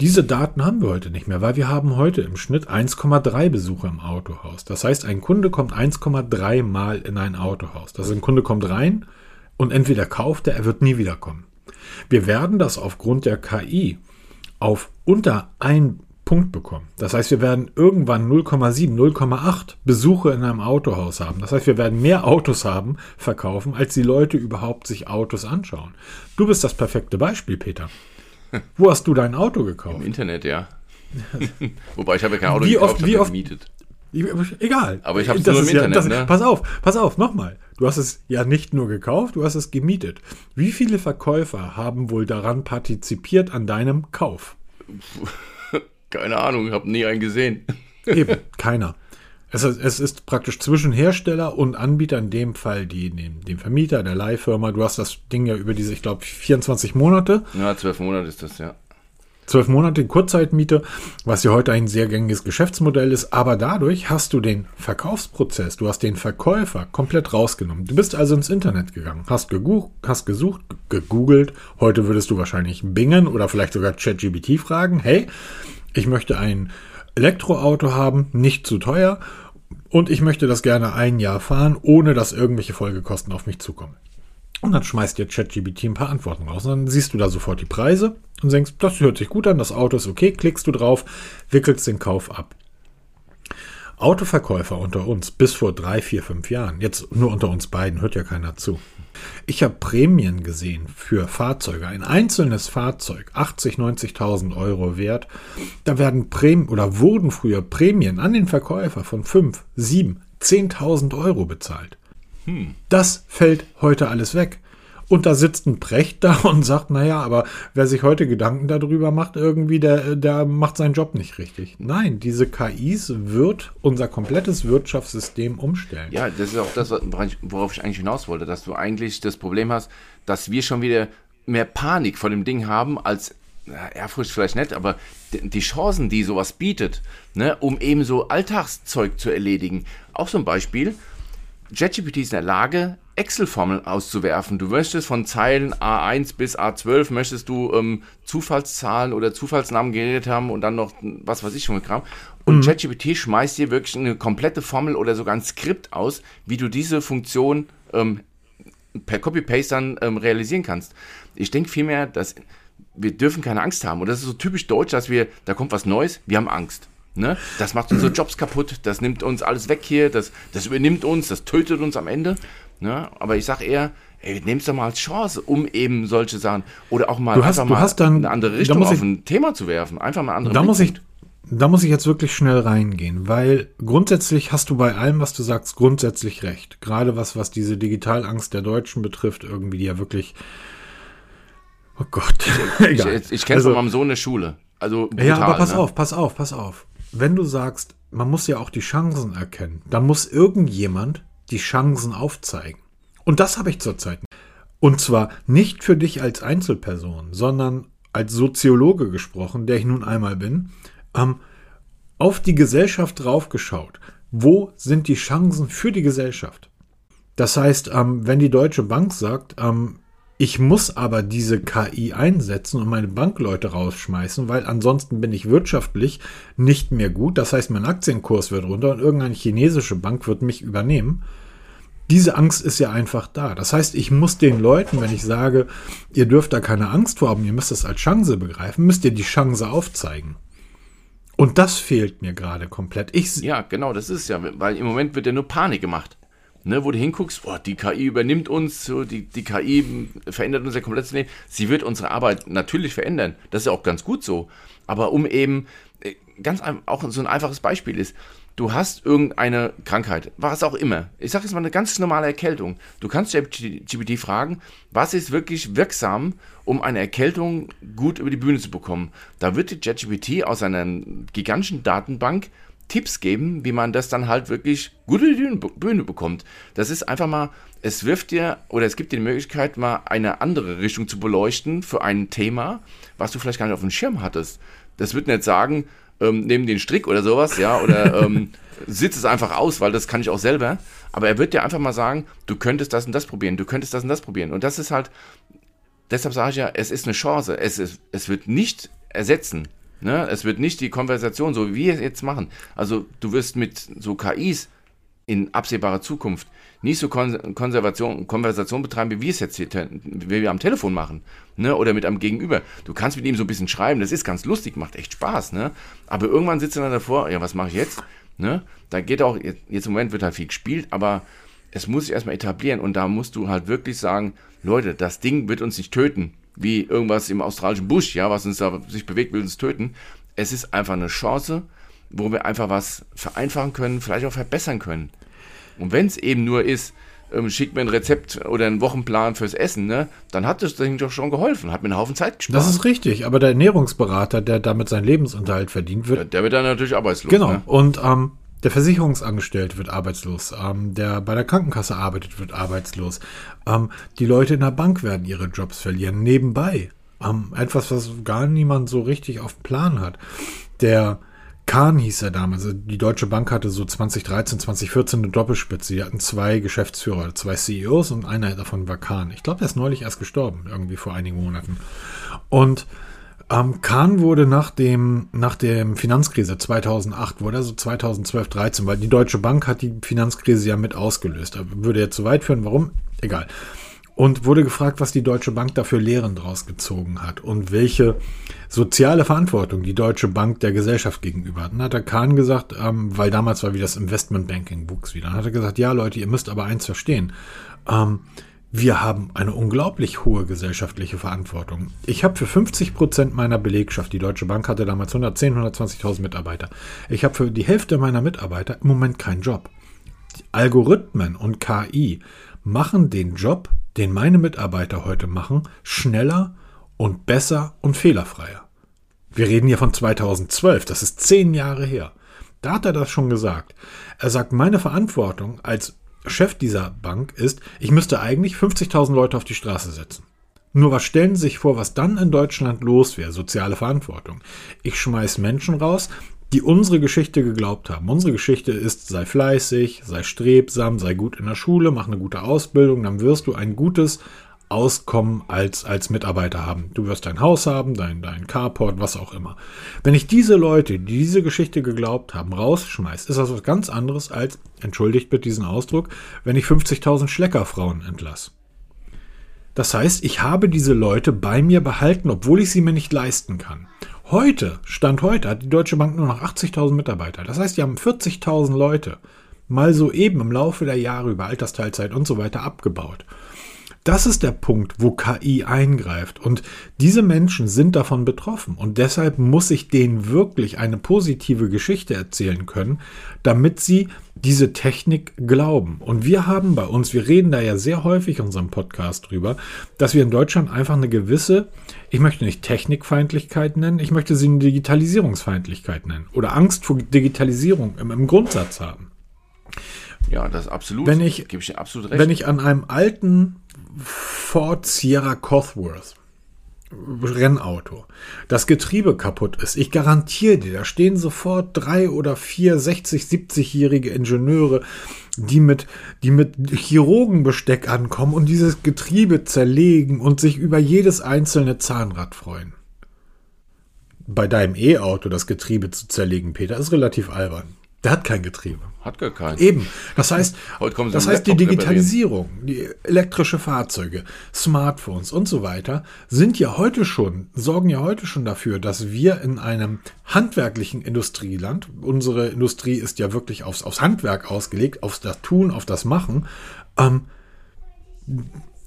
Diese Daten haben wir heute nicht mehr, weil wir haben heute im Schnitt 1,3 Besucher im Autohaus. Das heißt, ein Kunde kommt 1,3 Mal in ein Autohaus. Das heißt, ein Kunde kommt rein und entweder kauft er, er wird nie wiederkommen. Wir werden das aufgrund der KI auf unter ein Punkt bekommen. Das heißt, wir werden irgendwann 0,7, 0,8 Besuche in einem Autohaus haben. Das heißt, wir werden mehr Autos haben, verkaufen, als die Leute überhaupt sich Autos anschauen. Du bist das perfekte Beispiel, Peter. Wo hast du dein Auto gekauft? Im Internet, ja. Wobei ich habe ja kein Auto wie gekauft, oft, wie oft, gemietet. Egal. Aber ich habe es Das nur im ist ja- Internet, das, ne? Pass auf, pass auf, nochmal. Du hast es ja nicht nur gekauft, du hast es gemietet. Wie viele Verkäufer haben wohl daran partizipiert an deinem Kauf? Keine Ahnung, ich habe nie einen gesehen. Eben, keiner. Es ist, es ist praktisch zwischen Hersteller und Anbieter, in dem Fall die, dem, dem Vermieter, der Leihfirma. Du hast das Ding ja über diese, ich glaube, 24 Monate. Ja, zwölf Monate ist das, ja. Zwölf Monate Kurzzeitmiete, was ja heute ein sehr gängiges Geschäftsmodell ist, aber dadurch hast du den Verkaufsprozess, du hast den Verkäufer komplett rausgenommen. Du bist also ins Internet gegangen, hast, gegoog, hast gesucht, gegoogelt, heute würdest du wahrscheinlich bingen oder vielleicht sogar ChatGPT fragen, hey, ich möchte ein Elektroauto haben, nicht zu teuer und ich möchte das gerne ein Jahr fahren, ohne dass irgendwelche Folgekosten auf mich zukommen. Und dann schmeißt dir ChatGPT ein paar Antworten raus. Und dann siehst du da sofort die Preise und denkst, das hört sich gut an, das Auto ist okay, klickst du drauf, wickelst den Kauf ab. Autoverkäufer unter uns bis vor drei, vier, fünf Jahren, jetzt nur unter uns beiden, hört ja keiner zu. Ich habe Prämien gesehen für Fahrzeuge. Ein einzelnes Fahrzeug, 80, 90.000 Euro wert. Da werden Prämien oder wurden früher Prämien an den Verkäufer von 5, 7, 10.000 Euro bezahlt. Das fällt heute alles weg. Und da sitzt ein Precht da und sagt, naja, aber wer sich heute Gedanken darüber macht, irgendwie, der, der macht seinen Job nicht richtig. Nein, diese KIs wird unser komplettes Wirtschaftssystem umstellen. Ja, das ist auch das, worauf ich eigentlich hinaus wollte, dass du eigentlich das Problem hast, dass wir schon wieder mehr Panik vor dem Ding haben, als na, Ehrfurcht vielleicht nicht, aber die Chancen, die sowas bietet, ne, um eben so Alltagszeug zu erledigen. Auch so ein Beispiel, JetGPT ist in der Lage, Excel-Formeln auszuwerfen. Du möchtest von Zeilen A1 bis A12 möchtest du ähm, Zufallszahlen oder Zufallsnamen geredet haben und dann noch was weiß ich schon Kram. Und JetGPT schmeißt dir wirklich eine komplette Formel oder sogar ein Skript aus, wie du diese Funktion ähm, per Copy-Paste dann ähm, realisieren kannst. Ich denke vielmehr, dass wir dürfen keine Angst haben. Und das ist so typisch deutsch, dass wir, da kommt was Neues, wir haben Angst. Ne? Das macht unsere Jobs kaputt, das nimmt uns alles weg hier, das, das übernimmt uns, das tötet uns am Ende. Ne? Aber ich sag eher, ey, nehm's doch mal als Chance, um eben solche Sachen oder auch mal Du hast- einfach mal dann- eine andere Richtung muss auf ich- ein Thema zu werfen. Einfach mal andere Da muss ich, da muss ich jetzt wirklich schnell reingehen, weil grundsätzlich hast du bei allem, was du sagst, grundsätzlich recht. Gerade was, was diese Digitalangst der Deutschen betrifft, irgendwie, die ja wirklich, oh Gott, Ich, egal. ich, ich kenne Also- von meinem Sohn in der Schule. Also brutal, ja, aber pass ne? auf, pass auf, pass auf. Wenn du sagst, man muss ja auch die Chancen erkennen, dann muss irgendjemand die Chancen aufzeigen. Und das habe ich zurzeit. Und zwar nicht für dich als Einzelperson, sondern als Soziologe gesprochen, der ich nun einmal bin, ähm, auf die Gesellschaft draufgeschaut. Wo sind die Chancen für die Gesellschaft? Das heißt, ähm, wenn die Deutsche Bank sagt, ähm, ich muss aber diese KI einsetzen und meine Bankleute rausschmeißen, weil ansonsten bin ich wirtschaftlich nicht mehr gut. Das heißt, mein Aktienkurs wird runter und irgendeine chinesische Bank wird mich übernehmen. Diese Angst ist ja einfach da. Das heißt, ich muss den Leuten, wenn ich sage, ihr dürft da keine Angst vor haben, ihr müsst es als Chance begreifen, müsst ihr die Chance aufzeigen. Und das fehlt mir gerade komplett. Ich ja, genau, das ist ja, weil im Moment wird ja nur Panik gemacht. Ne, wo du hinguckst, boah, die KI übernimmt uns, so, die, die KI verändert unser komplettes Leben. Sie wird unsere Arbeit natürlich verändern. Das ist ja auch ganz gut so. Aber um eben, äh, ganz auch so ein einfaches Beispiel ist, du hast irgendeine Krankheit, was auch immer. Ich sage jetzt mal eine ganz normale Erkältung. Du kannst GPT fragen, was ist wirklich wirksam, um eine Erkältung gut über die Bühne zu bekommen. Da wird die ChatGPT aus einer gigantischen Datenbank Tipps geben, wie man das dann halt wirklich gut in die Bühne bekommt. Das ist einfach mal, es wirft dir oder es gibt dir die Möglichkeit, mal eine andere Richtung zu beleuchten für ein Thema, was du vielleicht gar nicht auf dem Schirm hattest. Das wird nicht sagen, ähm, neben den Strick oder sowas, ja, oder ähm, sitzt es einfach aus, weil das kann ich auch selber. Aber er wird dir einfach mal sagen, du könntest das und das probieren, du könntest das und das probieren. Und das ist halt, deshalb sage ich ja, es ist eine Chance. Es, ist, es wird nicht ersetzen. Ne? Es wird nicht die Konversation, so wie wir es jetzt machen. Also du wirst mit so KIs in absehbarer Zukunft nicht so Kon Konservation, Konversation betreiben, wie wir es jetzt hier, wie wir am Telefon machen, ne? Oder mit einem Gegenüber. Du kannst mit ihm so ein bisschen schreiben, das ist ganz lustig, macht echt Spaß, ne? Aber irgendwann sitzt er dann davor, ja, was mache ich jetzt? Ne? Da geht auch, jetzt im Moment wird halt viel gespielt, aber es muss sich erstmal etablieren und da musst du halt wirklich sagen, Leute, das Ding wird uns nicht töten wie irgendwas im australischen Busch, ja, was uns da sich bewegt, will uns töten. Es ist einfach eine Chance, wo wir einfach was vereinfachen können, vielleicht auch verbessern können. Und wenn es eben nur ist, ähm, schickt mir ein Rezept oder einen Wochenplan fürs Essen, ne, dann hat das Ding doch schon geholfen, hat mir einen Haufen Zeit gespart. Das ist richtig, aber der Ernährungsberater, der damit seinen Lebensunterhalt verdient wird. Der, der wird dann natürlich arbeitslos. Genau. Ne? Und ähm, der Versicherungsangestellte wird arbeitslos. Ähm, der bei der Krankenkasse arbeitet, wird arbeitslos. Ähm, die Leute in der Bank werden ihre Jobs verlieren. Nebenbei. Ähm, etwas, was gar niemand so richtig auf dem Plan hat. Der Kahn hieß er damals. Also die Deutsche Bank hatte so 2013, 2014 eine Doppelspitze. Die hatten zwei Geschäftsführer, zwei CEOs und einer davon war Kahn. Ich glaube, der ist neulich erst gestorben, irgendwie vor einigen Monaten. Und ähm, Kahn wurde nach dem, nach dem Finanzkrise 2008, wurde also 2012, 13, weil die Deutsche Bank hat die Finanzkrise ja mit ausgelöst. Würde jetzt zu weit führen, warum? Egal. Und wurde gefragt, was die Deutsche Bank dafür Lehren draus gezogen hat und welche soziale Verantwortung die Deutsche Bank der Gesellschaft gegenüber hat. Dann hat der Kahn gesagt, ähm, weil damals war wie das Investmentbanking wuchs wieder, dann hat er gesagt, ja Leute, ihr müsst aber eins verstehen. Ähm, wir haben eine unglaublich hohe gesellschaftliche Verantwortung. Ich habe für 50 Prozent meiner Belegschaft, die Deutsche Bank hatte damals 110, 120.000 Mitarbeiter. Ich habe für die Hälfte meiner Mitarbeiter im Moment keinen Job. Algorithmen und KI machen den Job, den meine Mitarbeiter heute machen, schneller und besser und fehlerfreier. Wir reden hier von 2012, das ist zehn Jahre her. Da hat er das schon gesagt. Er sagt, meine Verantwortung als Chef dieser Bank ist, ich müsste eigentlich 50.000 Leute auf die Straße setzen. Nur was stellen Sie sich vor, was dann in Deutschland los wäre? Soziale Verantwortung. Ich schmeiß Menschen raus, die unsere Geschichte geglaubt haben. Unsere Geschichte ist, sei fleißig, sei strebsam, sei gut in der Schule, mach eine gute Ausbildung, dann wirst du ein gutes, Auskommen als, als Mitarbeiter haben. Du wirst dein Haus haben, dein, dein Carport, was auch immer. Wenn ich diese Leute, die diese Geschichte geglaubt haben, rausschmeiß, ist das was ganz anderes als, entschuldigt bitte diesen Ausdruck, wenn ich 50.000 Schleckerfrauen entlasse. Das heißt, ich habe diese Leute bei mir behalten, obwohl ich sie mir nicht leisten kann. Heute, Stand heute, hat die Deutsche Bank nur noch 80.000 Mitarbeiter. Das heißt, die haben 40.000 Leute mal so eben im Laufe der Jahre über Altersteilzeit und so weiter abgebaut. Das ist der Punkt, wo KI eingreift. Und diese Menschen sind davon betroffen. Und deshalb muss ich denen wirklich eine positive Geschichte erzählen können, damit sie diese Technik glauben. Und wir haben bei uns, wir reden da ja sehr häufig in unserem Podcast drüber, dass wir in Deutschland einfach eine gewisse, ich möchte nicht Technikfeindlichkeit nennen, ich möchte sie eine Digitalisierungsfeindlichkeit nennen. Oder Angst vor Digitalisierung im, im Grundsatz haben. Ja, das ist absolut. Wenn ich, gebe ich dir absolut recht. Wenn ich an einem alten Ford Sierra Cosworth Rennauto das Getriebe kaputt ist, ich garantiere dir, da stehen sofort drei oder vier 60, 70-jährige Ingenieure, die mit, die mit Chirurgenbesteck ankommen und dieses Getriebe zerlegen und sich über jedes einzelne Zahnrad freuen. Bei deinem E-Auto das Getriebe zu zerlegen, Peter, ist relativ albern. Der hat kein Getriebe. Hat gar keinen. Eben. Das heißt, das heißt die Digitalisierung, die elektrische Fahrzeuge, Smartphones und so weiter sind ja heute schon, sorgen ja heute schon dafür, dass wir in einem handwerklichen Industrieland, unsere Industrie ist ja wirklich aufs, aufs Handwerk ausgelegt, aufs das Tun, auf das Machen, ähm,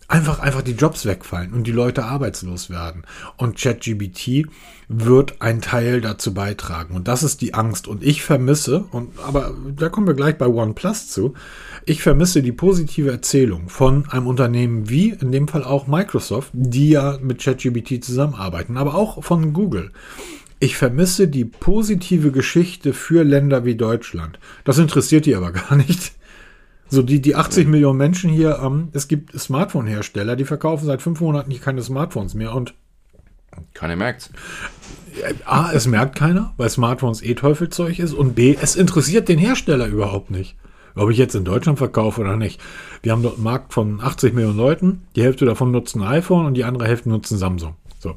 einfach, einfach die Jobs wegfallen und die Leute arbeitslos werden. Und ChatGBT wird ein Teil dazu beitragen. Und das ist die Angst. Und ich vermisse, und aber da kommen wir gleich bei OnePlus zu, ich vermisse die positive Erzählung von einem Unternehmen wie in dem Fall auch Microsoft, die ja mit ChatGBT zusammenarbeiten, aber auch von Google. Ich vermisse die positive Geschichte für Länder wie Deutschland. Das interessiert die aber gar nicht. So, die, die 80 Millionen Menschen hier, ähm, es gibt Smartphone-Hersteller, die verkaufen seit fünf Monaten hier keine Smartphones mehr und Keiner merkt's. A, es merkt keiner, weil Smartphones eh Teufelzeug ist und B, es interessiert den Hersteller überhaupt nicht. Ob ich jetzt in Deutschland verkaufe oder nicht. Wir haben dort einen Markt von 80 Millionen Leuten, die Hälfte davon nutzen ein iPhone und die andere Hälfte nutzen Samsung. So.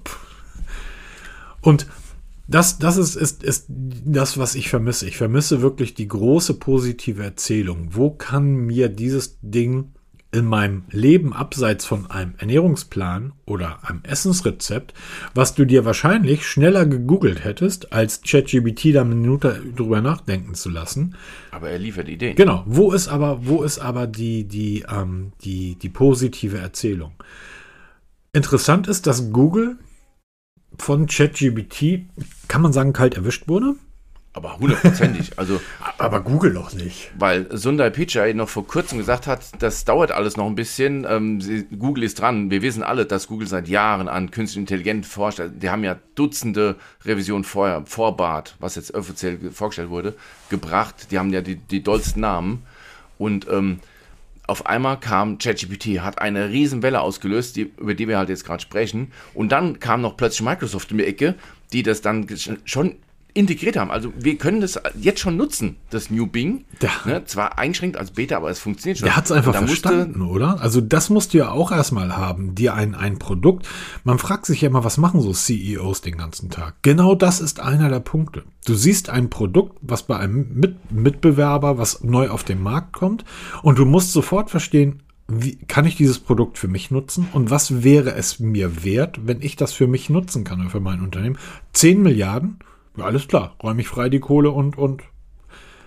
Und das, das ist, ist, ist das, was ich vermisse. Ich vermisse wirklich die große positive Erzählung. Wo kann mir dieses Ding in meinem Leben abseits von einem Ernährungsplan oder einem Essensrezept, was du dir wahrscheinlich schneller gegoogelt hättest, als ChatGBT da eine Minute drüber nachdenken zu lassen. Aber er liefert Ideen. Genau. Wo ist aber, wo ist aber die, die, ähm, die, die positive Erzählung? Interessant ist, dass Google von ChatGBT, kann man sagen, kalt erwischt wurde. Aber hundertprozentig. Also, Aber Google doch nicht. weil Sundar Pichai noch vor kurzem gesagt hat, das dauert alles noch ein bisschen. Ähm, sie, Google ist dran. Wir wissen alle, dass Google seit Jahren an künstliche Intelligenz forscht. Die haben ja Dutzende Revisionen vorher, vor BART, was jetzt offiziell ge- vorgestellt wurde, gebracht. Die haben ja die, die dollsten Namen. Und ähm, auf einmal kam ChatGPT, hat eine Riesenwelle ausgelöst, die, über die wir halt jetzt gerade sprechen. Und dann kam noch plötzlich Microsoft in die Ecke, die das dann schon integriert haben. Also wir können das jetzt schon nutzen, das New Bing. Ja. Ne, zwar eingeschränkt als Beta, aber es funktioniert schon. Der hat es einfach musste- verstanden, oder? Also das musst du ja auch erstmal haben, dir ein, ein Produkt. Man fragt sich ja immer, was machen so CEOs den ganzen Tag? Genau das ist einer der Punkte. Du siehst ein Produkt, was bei einem Mit Mitbewerber, was neu auf den Markt kommt und du musst sofort verstehen, wie kann ich dieses Produkt für mich nutzen und was wäre es mir wert, wenn ich das für mich nutzen kann oder für mein Unternehmen? 10 Milliarden? Ja, alles klar, räume ich frei die Kohle und, und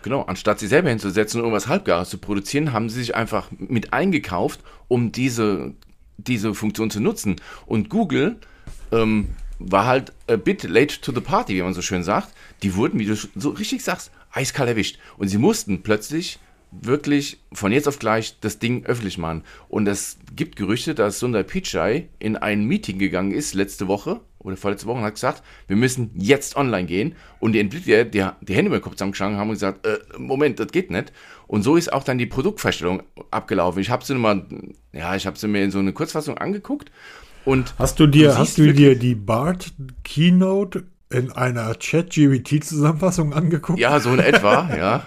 Genau, anstatt sie selber hinzusetzen und irgendwas Halbgares zu produzieren, haben sie sich einfach mit eingekauft, um diese, diese Funktion zu nutzen. Und Google ähm, war halt a bit late to the party, wie man so schön sagt. Die wurden, wie du so richtig sagst, eiskalt erwischt. Und sie mussten plötzlich wirklich von jetzt auf gleich das Ding öffentlich machen. Und es gibt Gerüchte, dass Sundar Pichai in ein Meeting gegangen ist letzte Woche oder vorletzte Woche und hat gesagt, wir müssen jetzt online gehen. Und die Entwickler, die, die Hände über den Kopf zusammengeschlagen haben und gesagt, äh, Moment, das geht nicht. Und so ist auch dann die Produktvorstellung abgelaufen. Ich habe sie mal, ja, ich habe sie mir in so eine Kurzfassung angeguckt. Und Hast du dir, Du hast du dir die BART Keynote in einer Chat-GBT-Zusammenfassung angeguckt? ja, so in etwa, ja.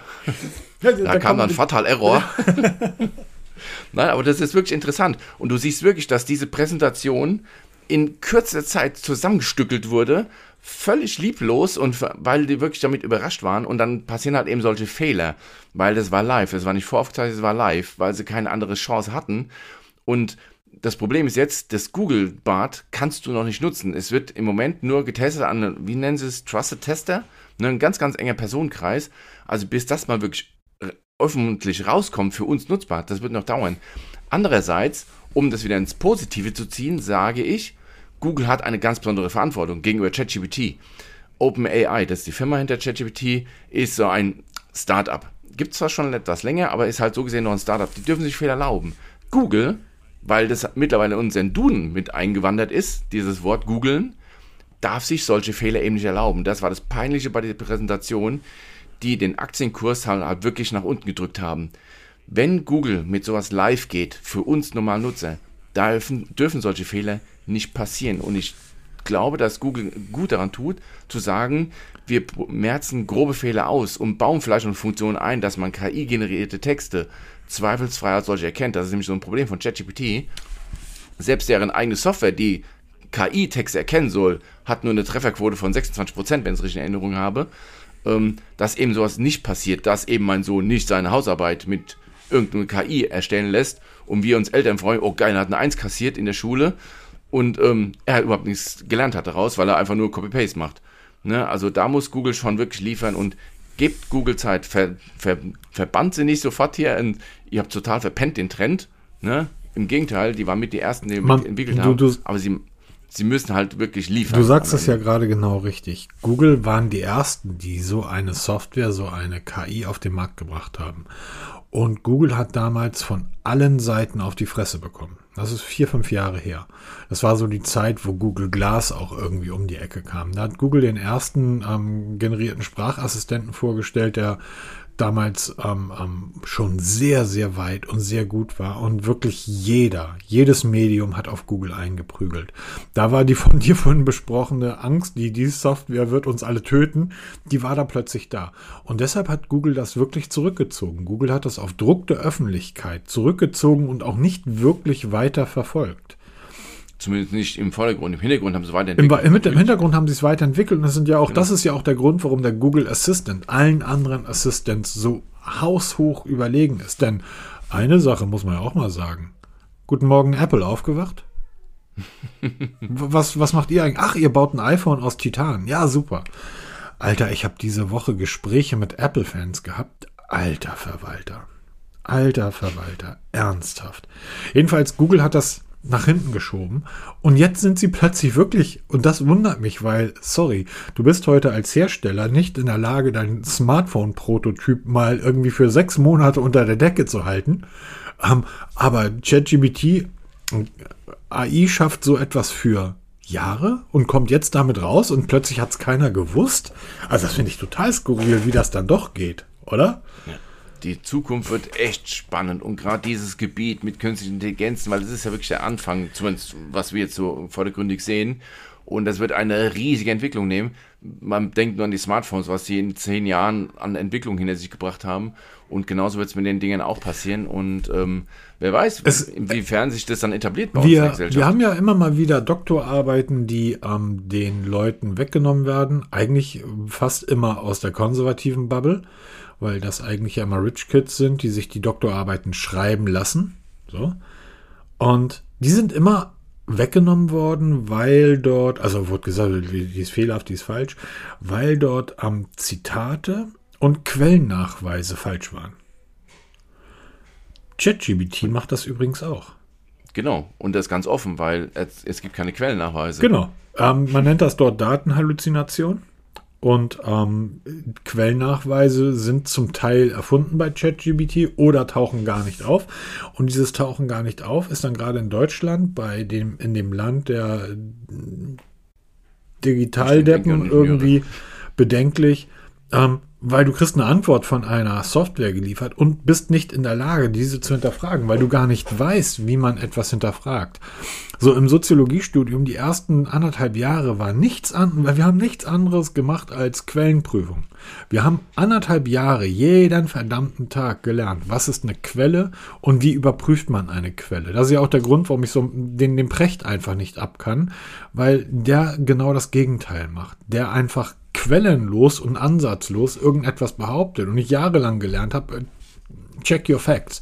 Da, kam dann Fatal Error. Nein, aber das ist wirklich interessant. Und du siehst wirklich, dass diese Präsentation in kürzester Zeit zusammengestückelt wurde, völlig lieblos und weil die wirklich damit überrascht waren und dann passieren halt eben solche Fehler, weil das war live, es war nicht voraufgezeichnet, es war live, weil sie keine andere Chance hatten und das Problem ist jetzt, das Google Bart kannst du noch nicht nutzen. Es wird im Moment nur getestet an, wie nennen sie es, Trusted Tester, ne, ein ganz, ganz enger Personenkreis. Also bis das mal wirklich öffentlich rauskommt, für uns nutzbar, das wird noch dauern. Andererseits, um das wieder ins Positive zu ziehen, sage ich, Google hat eine ganz besondere Verantwortung gegenüber ChatGPT. OpenAI, das ist die Firma hinter ChatGPT, ist so ein Startup. Gibt zwar schon etwas länger, aber ist halt so gesehen noch ein Startup. Die dürfen sich viel erlauben. Google, weil das mittlerweile in unseren Duden mit eingewandert ist, dieses Wort googeln, darf sich solche Fehler eben nicht erlauben. Das war das Peinliche bei der Präsentation, die den Aktienkurs halt, halt wirklich nach unten gedrückt haben. wenn Google mit sowas live geht, für uns normalen Nutzer, dürfen, dürfen solche Fehler nicht passieren. Und ich glaube, dass Google gut daran tut, zu sagen, wir merzen grobe Fehler aus und bauen vielleicht eine Funktion ein, dass man KI-generierte Texte zweifelsfrei als solche erkennt. Das ist nämlich so ein Problem von ChatGPT. Selbst deren eigene Software, die KI-Texte erkennen soll, hat nur eine Trefferquote von 26%, wenn ich es richtig in Erinnerung habe. Ähm, dass eben sowas nicht passiert, dass eben mein Sohn nicht seine Hausarbeit mit irgendeiner KI erstellen lässt und wir uns Eltern freuen, oh geil, er hat eine Eins kassiert in der Schule und ähm, er hat überhaupt nichts gelernt hat daraus, weil er einfach nur Copy-Paste macht. Ne? Also da muss Google schon wirklich liefern und gebt Google Zeit, ver, ver, verbannt sie nicht sofort hier und ihr habt total verpennt den Trend. Ne? Im Gegenteil, die waren mit die ersten, die Man, entwickelt haben, du, aber sie, sie müssen halt wirklich liefern. Du sagst es ja gerade genau richtig. Google waren die ersten, die so eine Software, so eine KI auf den Markt gebracht haben. Und Google hat damals von allen Seiten auf die Fresse bekommen. Das ist vier, fünf Jahre her. Das war so die Zeit, wo Google Glass auch irgendwie um die Ecke kam. Da hat Google den ersten ähm, generierten Sprachassistenten vorgestellt, der damals ähm, ähm, schon sehr, sehr weit und sehr gut war und wirklich jeder, jedes Medium hat auf Google eingeprügelt. Da war die von dir vorhin besprochene Angst, die, die Software wird uns alle töten, die war da plötzlich da. Und deshalb hat Google das wirklich zurückgezogen. Google hat das auf Druck der Öffentlichkeit zurückgezogen und auch nicht wirklich weiter verfolgt. Zumindest nicht im Vordergrund. Im Hintergrund haben sie es weiterentwickelt. Im, im, Hintergrund haben sie es weiterentwickelt. Und das sind ja auch, genau. das ist ja auch der Grund, warum der Google Assistant allen anderen Assistants so haushoch überlegen ist. Denn eine Sache muss man ja auch mal sagen. Guten Morgen, Apple, aufgewacht? was, was macht ihr eigentlich? Ach, ihr baut ein iPhone aus Titan. Ja, super. Alter, ich habe diese Woche Gespräche mit Apple-Fans gehabt. Alter Verwalter. Alter Verwalter. Ernsthaft. Jedenfalls, Google hat das nach hinten geschoben. Und jetzt sind sie plötzlich wirklich, und das wundert mich, weil, sorry, du bist heute als Hersteller nicht in der Lage, dein Smartphone-Prototyp mal irgendwie für sechs Monate unter der Decke zu halten. Ähm, aber ChatGPT AI schafft so etwas für Jahre und kommt jetzt damit raus und plötzlich hat es keiner gewusst. Also das finde ich total skurril, wie das dann doch geht, oder? Ja die Zukunft wird echt spannend und gerade dieses Gebiet mit künstlichen Intelligenzen, weil das ist ja wirklich der Anfang, zumindest was wir jetzt so vordergründig sehen. Und das wird eine riesige Entwicklung nehmen. Man denkt nur an die Smartphones, was sie in zehn Jahren an Entwicklung hinter sich gebracht haben. Und genauso wird es mit den Dingen auch passieren. Und ähm, wer weiß, es, inwiefern sich das dann etabliert bei wir, uns. Wir haben ja immer mal wieder Doktorarbeiten, die ähm, den Leuten weggenommen werden. Eigentlich fast immer aus der konservativen Bubble weil das eigentlich ja immer Rich Kids sind, die sich die Doktorarbeiten schreiben lassen. So. Und die sind immer weggenommen worden, weil dort, also wurde gesagt, die ist fehlerhaft, die ist falsch, weil dort ähm, Zitate und Quellennachweise falsch waren. ChatGBT macht das übrigens auch. Genau, und das ist ganz offen, weil es, es gibt keine Quellennachweise. Genau. Ähm, man nennt das dort Datenhalluzination. Und ähm, Quellnachweise sind zum Teil erfunden bei ChatGBT oder tauchen gar nicht auf. Und dieses Tauchen gar nicht auf ist dann gerade in Deutschland, bei dem, in dem Land der Digitaldeppen irgendwie bedenklich, ähm, weil du kriegst eine Antwort von einer Software geliefert und bist nicht in der Lage, diese zu hinterfragen, weil du gar nicht weißt, wie man etwas hinterfragt. So im Soziologiestudium die ersten anderthalb Jahre war nichts an, weil wir haben nichts anderes gemacht als Quellenprüfung. Wir haben anderthalb Jahre jeden verdammten Tag gelernt, was ist eine Quelle und wie überprüft man eine Quelle. Das ist ja auch der Grund, warum ich so den, den Precht einfach nicht ab kann, weil der genau das Gegenteil macht. Der einfach quellenlos und ansatzlos irgendetwas behauptet und ich jahrelang gelernt habe, äh, check your facts.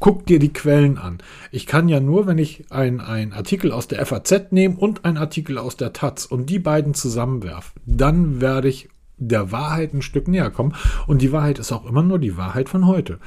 Guck dir die Quellen an. Ich kann ja nur, wenn ich einen Artikel aus der FAZ nehme und einen Artikel aus der Taz und die beiden zusammenwerfe, dann werde ich der Wahrheit ein Stück näher kommen. Und die Wahrheit ist auch immer nur die Wahrheit von heute.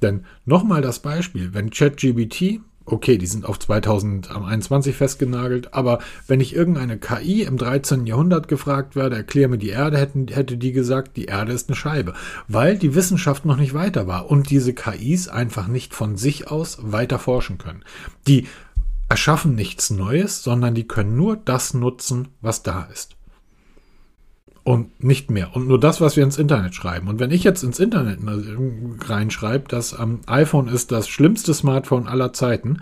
Denn nochmal das Beispiel, wenn ChatGBT okay, die sind auf 2021 festgenagelt, aber wenn ich irgendeine KI im 13. Jahrhundert gefragt werde, erkläre mir die Erde, hätten, hätte die gesagt, die Erde ist eine Scheibe, weil die Wissenschaft noch nicht weiter war und diese KIs einfach nicht von sich aus weiter forschen können. Die erschaffen nichts Neues, sondern die können nur das nutzen, was da ist. Und nicht mehr. Und nur das, was wir ins Internet schreiben. Und wenn ich jetzt ins Internet reinschreibe, dass am iPhone ist das schlimmste Smartphone aller Zeiten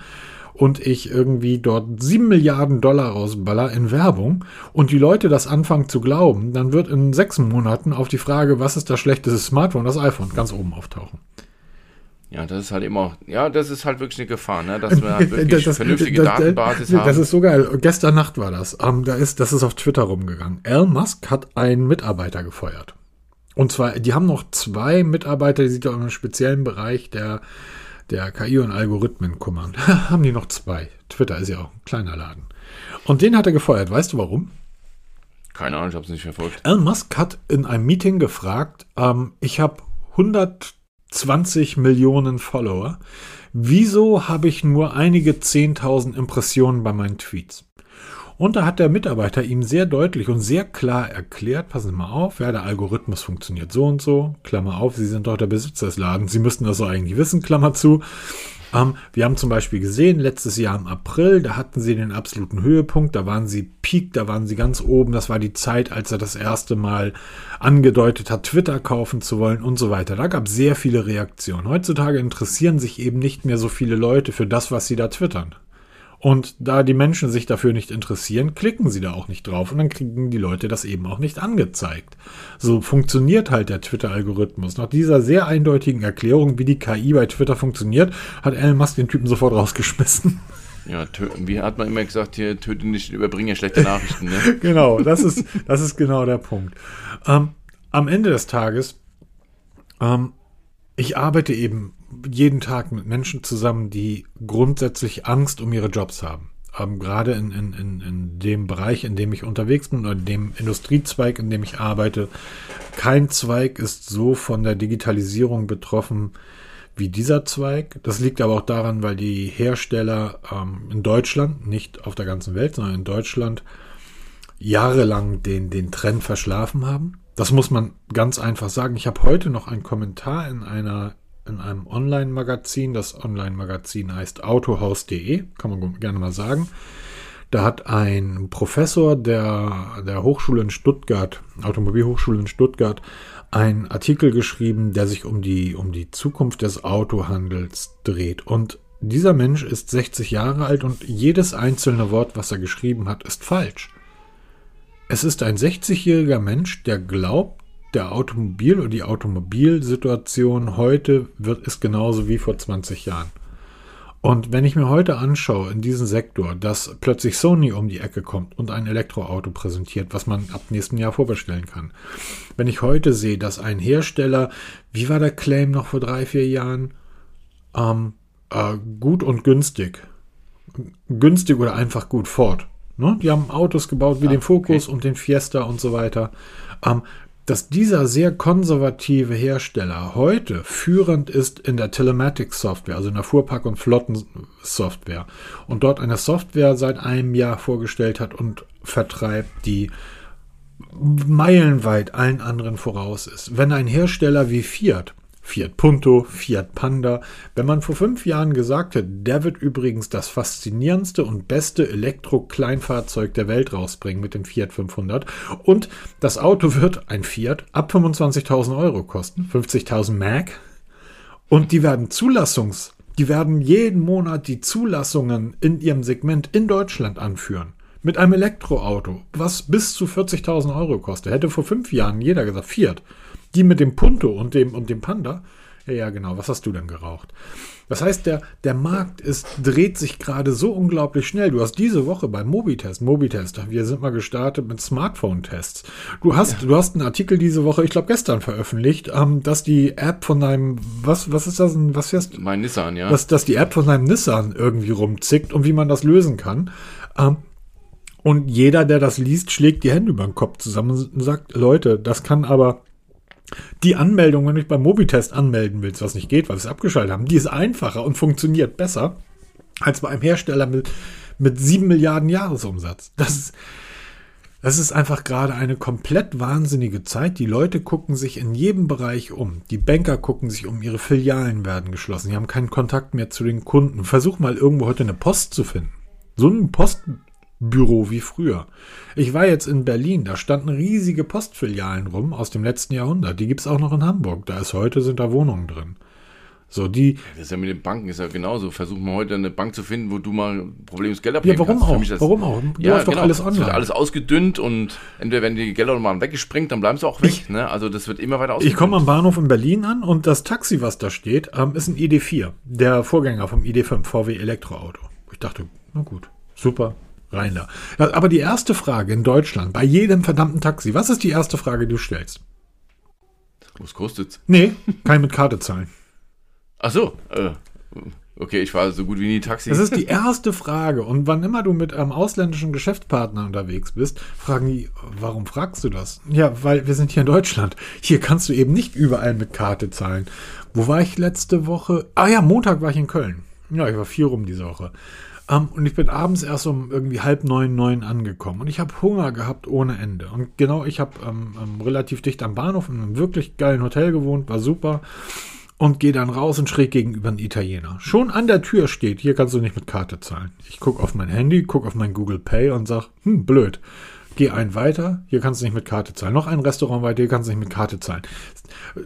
und ich irgendwie dort sieben Milliarden Dollar rausballer in Werbung und die Leute das anfangen zu glauben, dann wird in sechs Monaten auf die Frage, was ist das schlechteste Smartphone, das iPhone, ganz oben auftauchen. Ja, das ist halt immer, ja, das ist halt wirklich eine Gefahr, ne? dass wir halt wirklich das, vernünftige das, Datenbasis haben. Das ist so geil. Gestern Nacht war das. Um, da ist, das ist auf Twitter rumgegangen. Elon Musk hat einen Mitarbeiter gefeuert. Und zwar, die haben noch zwei Mitarbeiter, die sich da in einem speziellen Bereich der, der KI und Algorithmen kümmern. haben die noch zwei. Twitter ist ja auch ein kleiner Laden. Und den hat er gefeuert. Weißt du warum? Keine Ahnung, ich habe es nicht verfolgt. Elon Musk hat in einem Meeting gefragt, ähm, ich habe 100 20 Millionen Follower. Wieso habe ich nur einige 10.000 Impressionen bei meinen Tweets? Und da hat der Mitarbeiter ihm sehr deutlich und sehr klar erklärt, passen Sie mal auf, ja, der Algorithmus funktioniert so und so, Klammer auf, Sie sind doch der Besitzer des Ladens, Sie müssten das so eigentlich wissen, Klammer zu. Ähm, wir haben zum Beispiel gesehen, letztes Jahr im April, da hatten sie den absoluten Höhepunkt, da waren sie peak, da waren sie ganz oben. Das war die Zeit, als er das erste Mal angedeutet hat, Twitter kaufen zu wollen und so weiter. Da gab es sehr viele Reaktionen. Heutzutage interessieren sich eben nicht mehr so viele Leute für das, was sie da twittern. Und da die Menschen sich dafür nicht interessieren, klicken sie da auch nicht drauf und dann kriegen die Leute das eben auch nicht angezeigt. So funktioniert halt der Twitter-Algorithmus. Nach dieser sehr eindeutigen Erklärung, wie die KI bei Twitter funktioniert, hat Elon Musk den Typen sofort rausgeschmissen. Ja, wie hat man immer gesagt, hier töte nicht, überbringe schlechte Nachrichten. Ne? genau, das ist, das ist genau der Punkt. Ähm, am Ende des Tages, ähm, ich arbeite eben jeden Tag mit Menschen zusammen, die grundsätzlich Angst um ihre Jobs haben. Ähm, gerade in, in, in, in dem Bereich, in dem ich unterwegs bin oder in dem Industriezweig, in dem ich arbeite. Kein Zweig ist so von der Digitalisierung betroffen wie dieser Zweig. Das liegt aber auch daran, weil die Hersteller ähm, in Deutschland, nicht auf der ganzen Welt, sondern in Deutschland, jahrelang den, den Trend verschlafen haben. Das muss man ganz einfach sagen. Ich habe heute noch einen Kommentar in einer in einem Online-Magazin. Das Online-Magazin heißt autohaus.de, kann man gerne mal sagen. Da hat ein Professor der, der Hochschule in Stuttgart, Automobilhochschule in Stuttgart, einen Artikel geschrieben, der sich um die, um die Zukunft des Autohandels dreht. Und dieser Mensch ist 60 Jahre alt und jedes einzelne Wort, was er geschrieben hat, ist falsch. Es ist ein 60-jähriger Mensch, der glaubt, der Automobil oder die Automobilsituation heute wird, ist genauso wie vor 20 Jahren. Und wenn ich mir heute anschaue in diesem Sektor, dass plötzlich Sony um die Ecke kommt und ein Elektroauto präsentiert, was man ab nächsten Jahr vorbestellen kann. Wenn ich heute sehe, dass ein Hersteller, wie war der Claim noch vor drei, vier Jahren? Ähm, äh, gut und günstig. Günstig oder einfach gut, Ford. Ne? Die haben Autos gebaut wie ah, den Focus okay. und den Fiesta und so weiter. Ähm, dass dieser sehr konservative Hersteller heute führend ist in der Telematics-Software, also in der Fuhrpark- und Flottensoftware, und dort eine Software seit einem Jahr vorgestellt hat und vertreibt, die meilenweit allen anderen voraus ist. Wenn ein Hersteller wie Fiat Fiat Punto, Fiat Panda. Wenn man vor fünf Jahren gesagt hätte, der wird übrigens das faszinierendste und beste Elektro-Kleinfahrzeug der Welt rausbringen mit dem Fiat 500 und das Auto wird ein Fiat ab 25.000 Euro kosten, 50.000 Mac und die werden Zulassungs, die werden jeden Monat die Zulassungen in ihrem Segment in Deutschland anführen mit einem Elektroauto, was bis zu 40.000 Euro kostet. Hätte vor fünf Jahren jeder gesagt, Fiat. Die mit dem Punto und dem, und dem Panda. Ja, ja, genau. Was hast du denn geraucht? Das heißt, der, der Markt ist, dreht sich gerade so unglaublich schnell. Du hast diese Woche beim Mobitest, Mobitest, wir sind mal gestartet mit Smartphone-Tests. Du hast, ja. du hast einen Artikel diese Woche, ich glaube gestern veröffentlicht, ähm, dass die App von deinem, was, was ist das, was fährst Mein Nissan, ja. Dass, dass die App von deinem Nissan irgendwie rumzickt und wie man das lösen kann. Ähm, und jeder, der das liest, schlägt die Hände über den Kopf zusammen und sagt, Leute, das kann aber die Anmeldung, wenn du dich beim Mobitest anmelden willst, was nicht geht, weil wir es abgeschaltet haben, die ist einfacher und funktioniert besser als bei einem Hersteller mit, mit 7 Milliarden Jahresumsatz. Das ist, das ist einfach gerade eine komplett wahnsinnige Zeit. Die Leute gucken sich in jedem Bereich um. Die Banker gucken sich um, ihre Filialen werden geschlossen. Sie haben keinen Kontakt mehr zu den Kunden. Versuch mal irgendwo heute eine Post zu finden. So eine Post Büro wie früher. Ich war jetzt in Berlin, da standen riesige Postfilialen rum aus dem letzten Jahrhundert. Die gibt es auch noch in Hamburg. Da ist heute, sind da Wohnungen drin. So, die. Das ist ja mit den Banken ist ja genauso. Versuchen wir heute eine Bank zu finden, wo du mal problemlos Geld abheben Ja, warum kannst. auch? Das, warum auch? Du ja, doch genau. alles online. Es wird alles ausgedünnt und entweder werden die Gelder mal weggesprengt, dann bleiben sie auch weg. Ich, ne? Also das wird immer weiter ausgedünnt. Ich komme am Bahnhof in Berlin an und das Taxi, was da steht, ähm, ist ein ID4. Der Vorgänger vom ID5 VW Elektroauto. Ich dachte, na gut, super, rein da. Aber die erste Frage in Deutschland, bei jedem verdammten Taxi, was ist die erste Frage, die du stellst? Was kostet's? Nee, kann mit Karte zahlen. Ach so, äh, okay, ich fahre so gut wie nie Taxi. Das ist die erste Frage. Und wann immer du mit einem ausländischen Geschäftspartner unterwegs bist, fragen die, warum fragst du das? Ja, weil wir sind hier in Deutschland. Hier kannst du eben nicht überall mit Karte zahlen. Wo war ich letzte Woche? Ah ja, Montag war ich in Köln. Ja, ich war vier rum diese Woche. Um, ähm, und ich bin abends erst um irgendwie halb neun, neun angekommen. Und ich habe Hunger gehabt ohne Ende. Und genau, ich habe ähm, ähm, relativ dicht am Bahnhof in einem wirklich geilen Hotel gewohnt, war super und gehe dann raus und schräg gegenüber einen Italiener. Schon an der Tür steht, hier kannst du nicht mit Karte zahlen. Ich gucke auf mein Handy, gucke auf mein Google Pay und sag, hm, blöd. Geh ein weiter, hier kannst du nicht mit Karte zahlen. Noch ein Restaurant weiter, hier kannst du nicht mit Karte zahlen.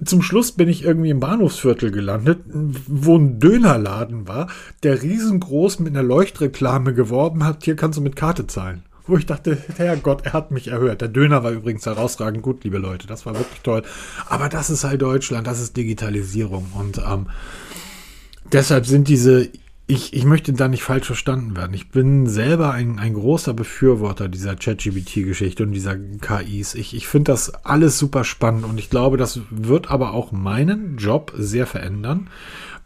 Zum Schluss bin ich irgendwie im Bahnhofsviertel gelandet, wo ein Dönerladen war, der riesengroß mit einer Leuchtreklame geworben hat, hier kannst du mit Karte zahlen wo ich dachte, Herrgott, er hat mich erhört. Der Döner war übrigens herausragend gut, liebe Leute. Das war wirklich toll. Aber das ist halt Deutschland, das ist Digitalisierung. Und ähm, deshalb sind diese, ich, ich möchte da nicht falsch verstanden werden. Ich bin selber ein, ein großer Befürworter dieser ChatGPT-Geschichte und dieser KIs. Ich, ich finde das alles super spannend und ich glaube, das wird aber auch meinen Job sehr verändern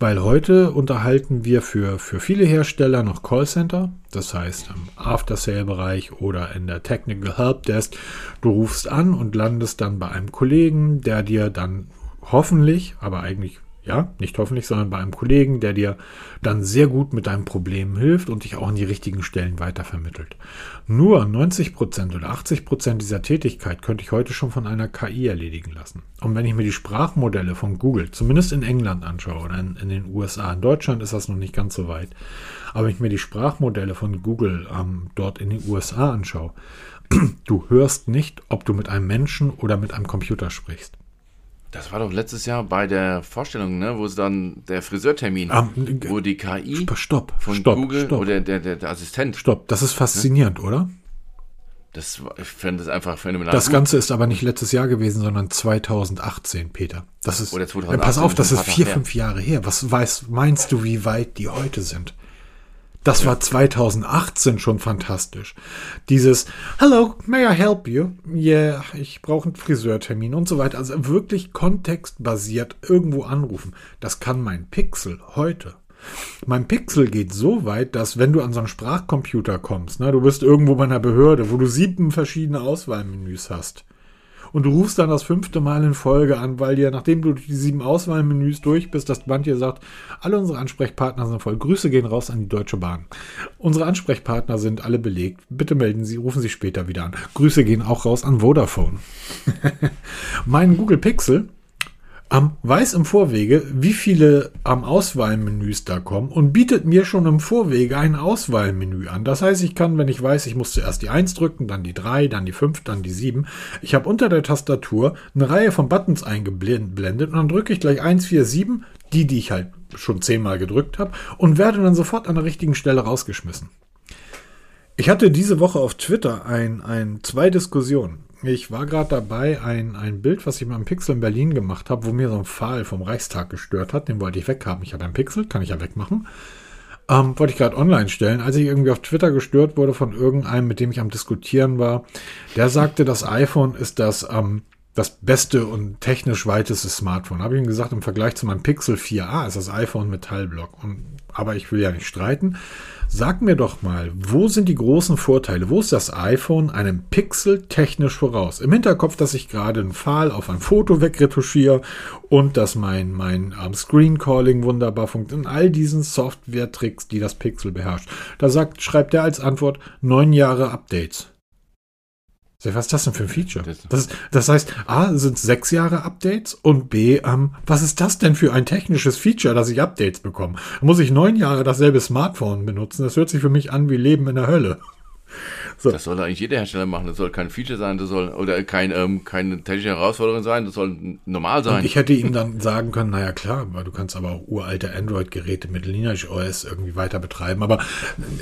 weil heute unterhalten wir für, für viele Hersteller noch Callcenter, das heißt im After-Sale-Bereich oder in der Technical Helpdesk. Du rufst an und landest dann bei einem Kollegen, der dir dann hoffentlich, aber eigentlich ja, nicht hoffentlich, sondern bei einem Kollegen, der dir dann sehr gut mit deinem Problem hilft und dich auch an die richtigen Stellen weitervermittelt. Nur 90% oder 80% dieser Tätigkeit könnte ich heute schon von einer KI erledigen lassen. Und wenn ich mir die Sprachmodelle von Google, zumindest in England anschaue oder in, in den USA, in Deutschland ist das noch nicht ganz so weit, aber wenn ich mir die Sprachmodelle von Google ähm, dort in den USA anschaue, du hörst nicht, ob du mit einem Menschen oder mit einem Computer sprichst. Das war doch letztes Jahr bei der Vorstellung, ne, wo es dann der Friseurtermin, um, wo die KI stopp, von stopp, Google stopp. oder der, der, der Assistent. Stopp, das ist faszinierend, ne? oder? Das, ich finde das einfach phänomenal. Das. Ganze ist aber nicht letztes Jahr gewesen, sondern 2018, Peter. Das ist, oder 2018, pass auf, das ist vier, fünf Jahre her. Was weißt, meinst du, wie weit die heute sind? Das war 2018 schon fantastisch. Dieses Hello, may I help you? Yeah, ich brauche einen Friseurtermin und so weiter. Also wirklich kontextbasiert irgendwo anrufen. Das kann mein Pixel heute. Mein Pixel geht so weit, dass wenn du an so einen Sprachcomputer kommst, ne, du bist irgendwo bei einer Behörde, wo du sieben verschiedene Auswahlmenüs hast und du rufst dann das fünfte Mal in Folge an, weil dir, nachdem du die sieben Auswahlmenüs durch bist, das Band dir sagt, alle unsere Ansprechpartner sind voll. Grüße gehen raus an die Deutsche Bahn. Unsere Ansprechpartner sind alle belegt. Bitte melden Sie, rufen Sie später wieder an. Grüße gehen auch raus an Vodafone. mein Google Pixel ähm, weiß im Vorwege, wie viele ähm, Auswahlmenüs da kommen und bietet mir schon im Vorwege ein Auswahlmenü an. Das heißt, ich kann, wenn ich weiß, ich muss zuerst die 1 drücken, dann die 3, dann die 5, dann die 7. Ich habe unter der Tastatur eine Reihe von Buttons eingeblendet und dann drücke ich gleich 1, 4, 7, die, die ich halt schon zehnmal gedrückt habe und werde dann sofort an der richtigen Stelle rausgeschmissen. Ich hatte diese Woche auf Twitter ein, ein, zwei Diskussionen. Ich war gerade dabei, ein, ein Bild, was ich mal im Pixel in Berlin gemacht habe, wo mir so ein Pfahl vom Reichstag gestört hat. Den wollte ich weghaben. Ich habe ein Pixel, kann ich ja wegmachen. Ähm, wollte ich gerade online stellen, als ich irgendwie auf Twitter gestört wurde von irgendeinem, mit dem ich am Diskutieren war. Der sagte, das iPhone ist das, ähm, das beste und technisch weiteste Smartphone. Habe ich ihm gesagt, im Vergleich zu meinem Pixel 4a ist das iPhone Metallblock. Und, aber ich will ja nicht streiten. Sag mir doch mal, wo sind die großen Vorteile? Wo ist das iPhone einem Pixel technisch voraus? Im Hinterkopf, dass ich gerade einen Pfahl auf ein Foto wegretuschiere und dass mein, mein um, Screen Calling wunderbar funktioniert. In all diesen Software-Tricks, die das Pixel beherrscht. Da sagt, schreibt er als Antwort neun Jahre Updates. Was ist das denn für ein Feature? Das, das heißt, A, sind sechs Jahre Updates und B, ähm, was ist das denn für ein technisches Feature, dass ich Updates bekomme? Muss ich neun Jahre dasselbe Smartphone benutzen? Das hört sich für mich an wie Leben in der Hölle. So. Das soll eigentlich jeder Hersteller machen. Das soll kein Feature sein, das soll oder kein, ähm, keine technische Herausforderung sein, das soll normal sein. Und ich hätte ihm dann sagen können, naja klar, weil du kannst aber auch uralte Android-Geräte mit Lineage OS irgendwie weiter betreiben. Aber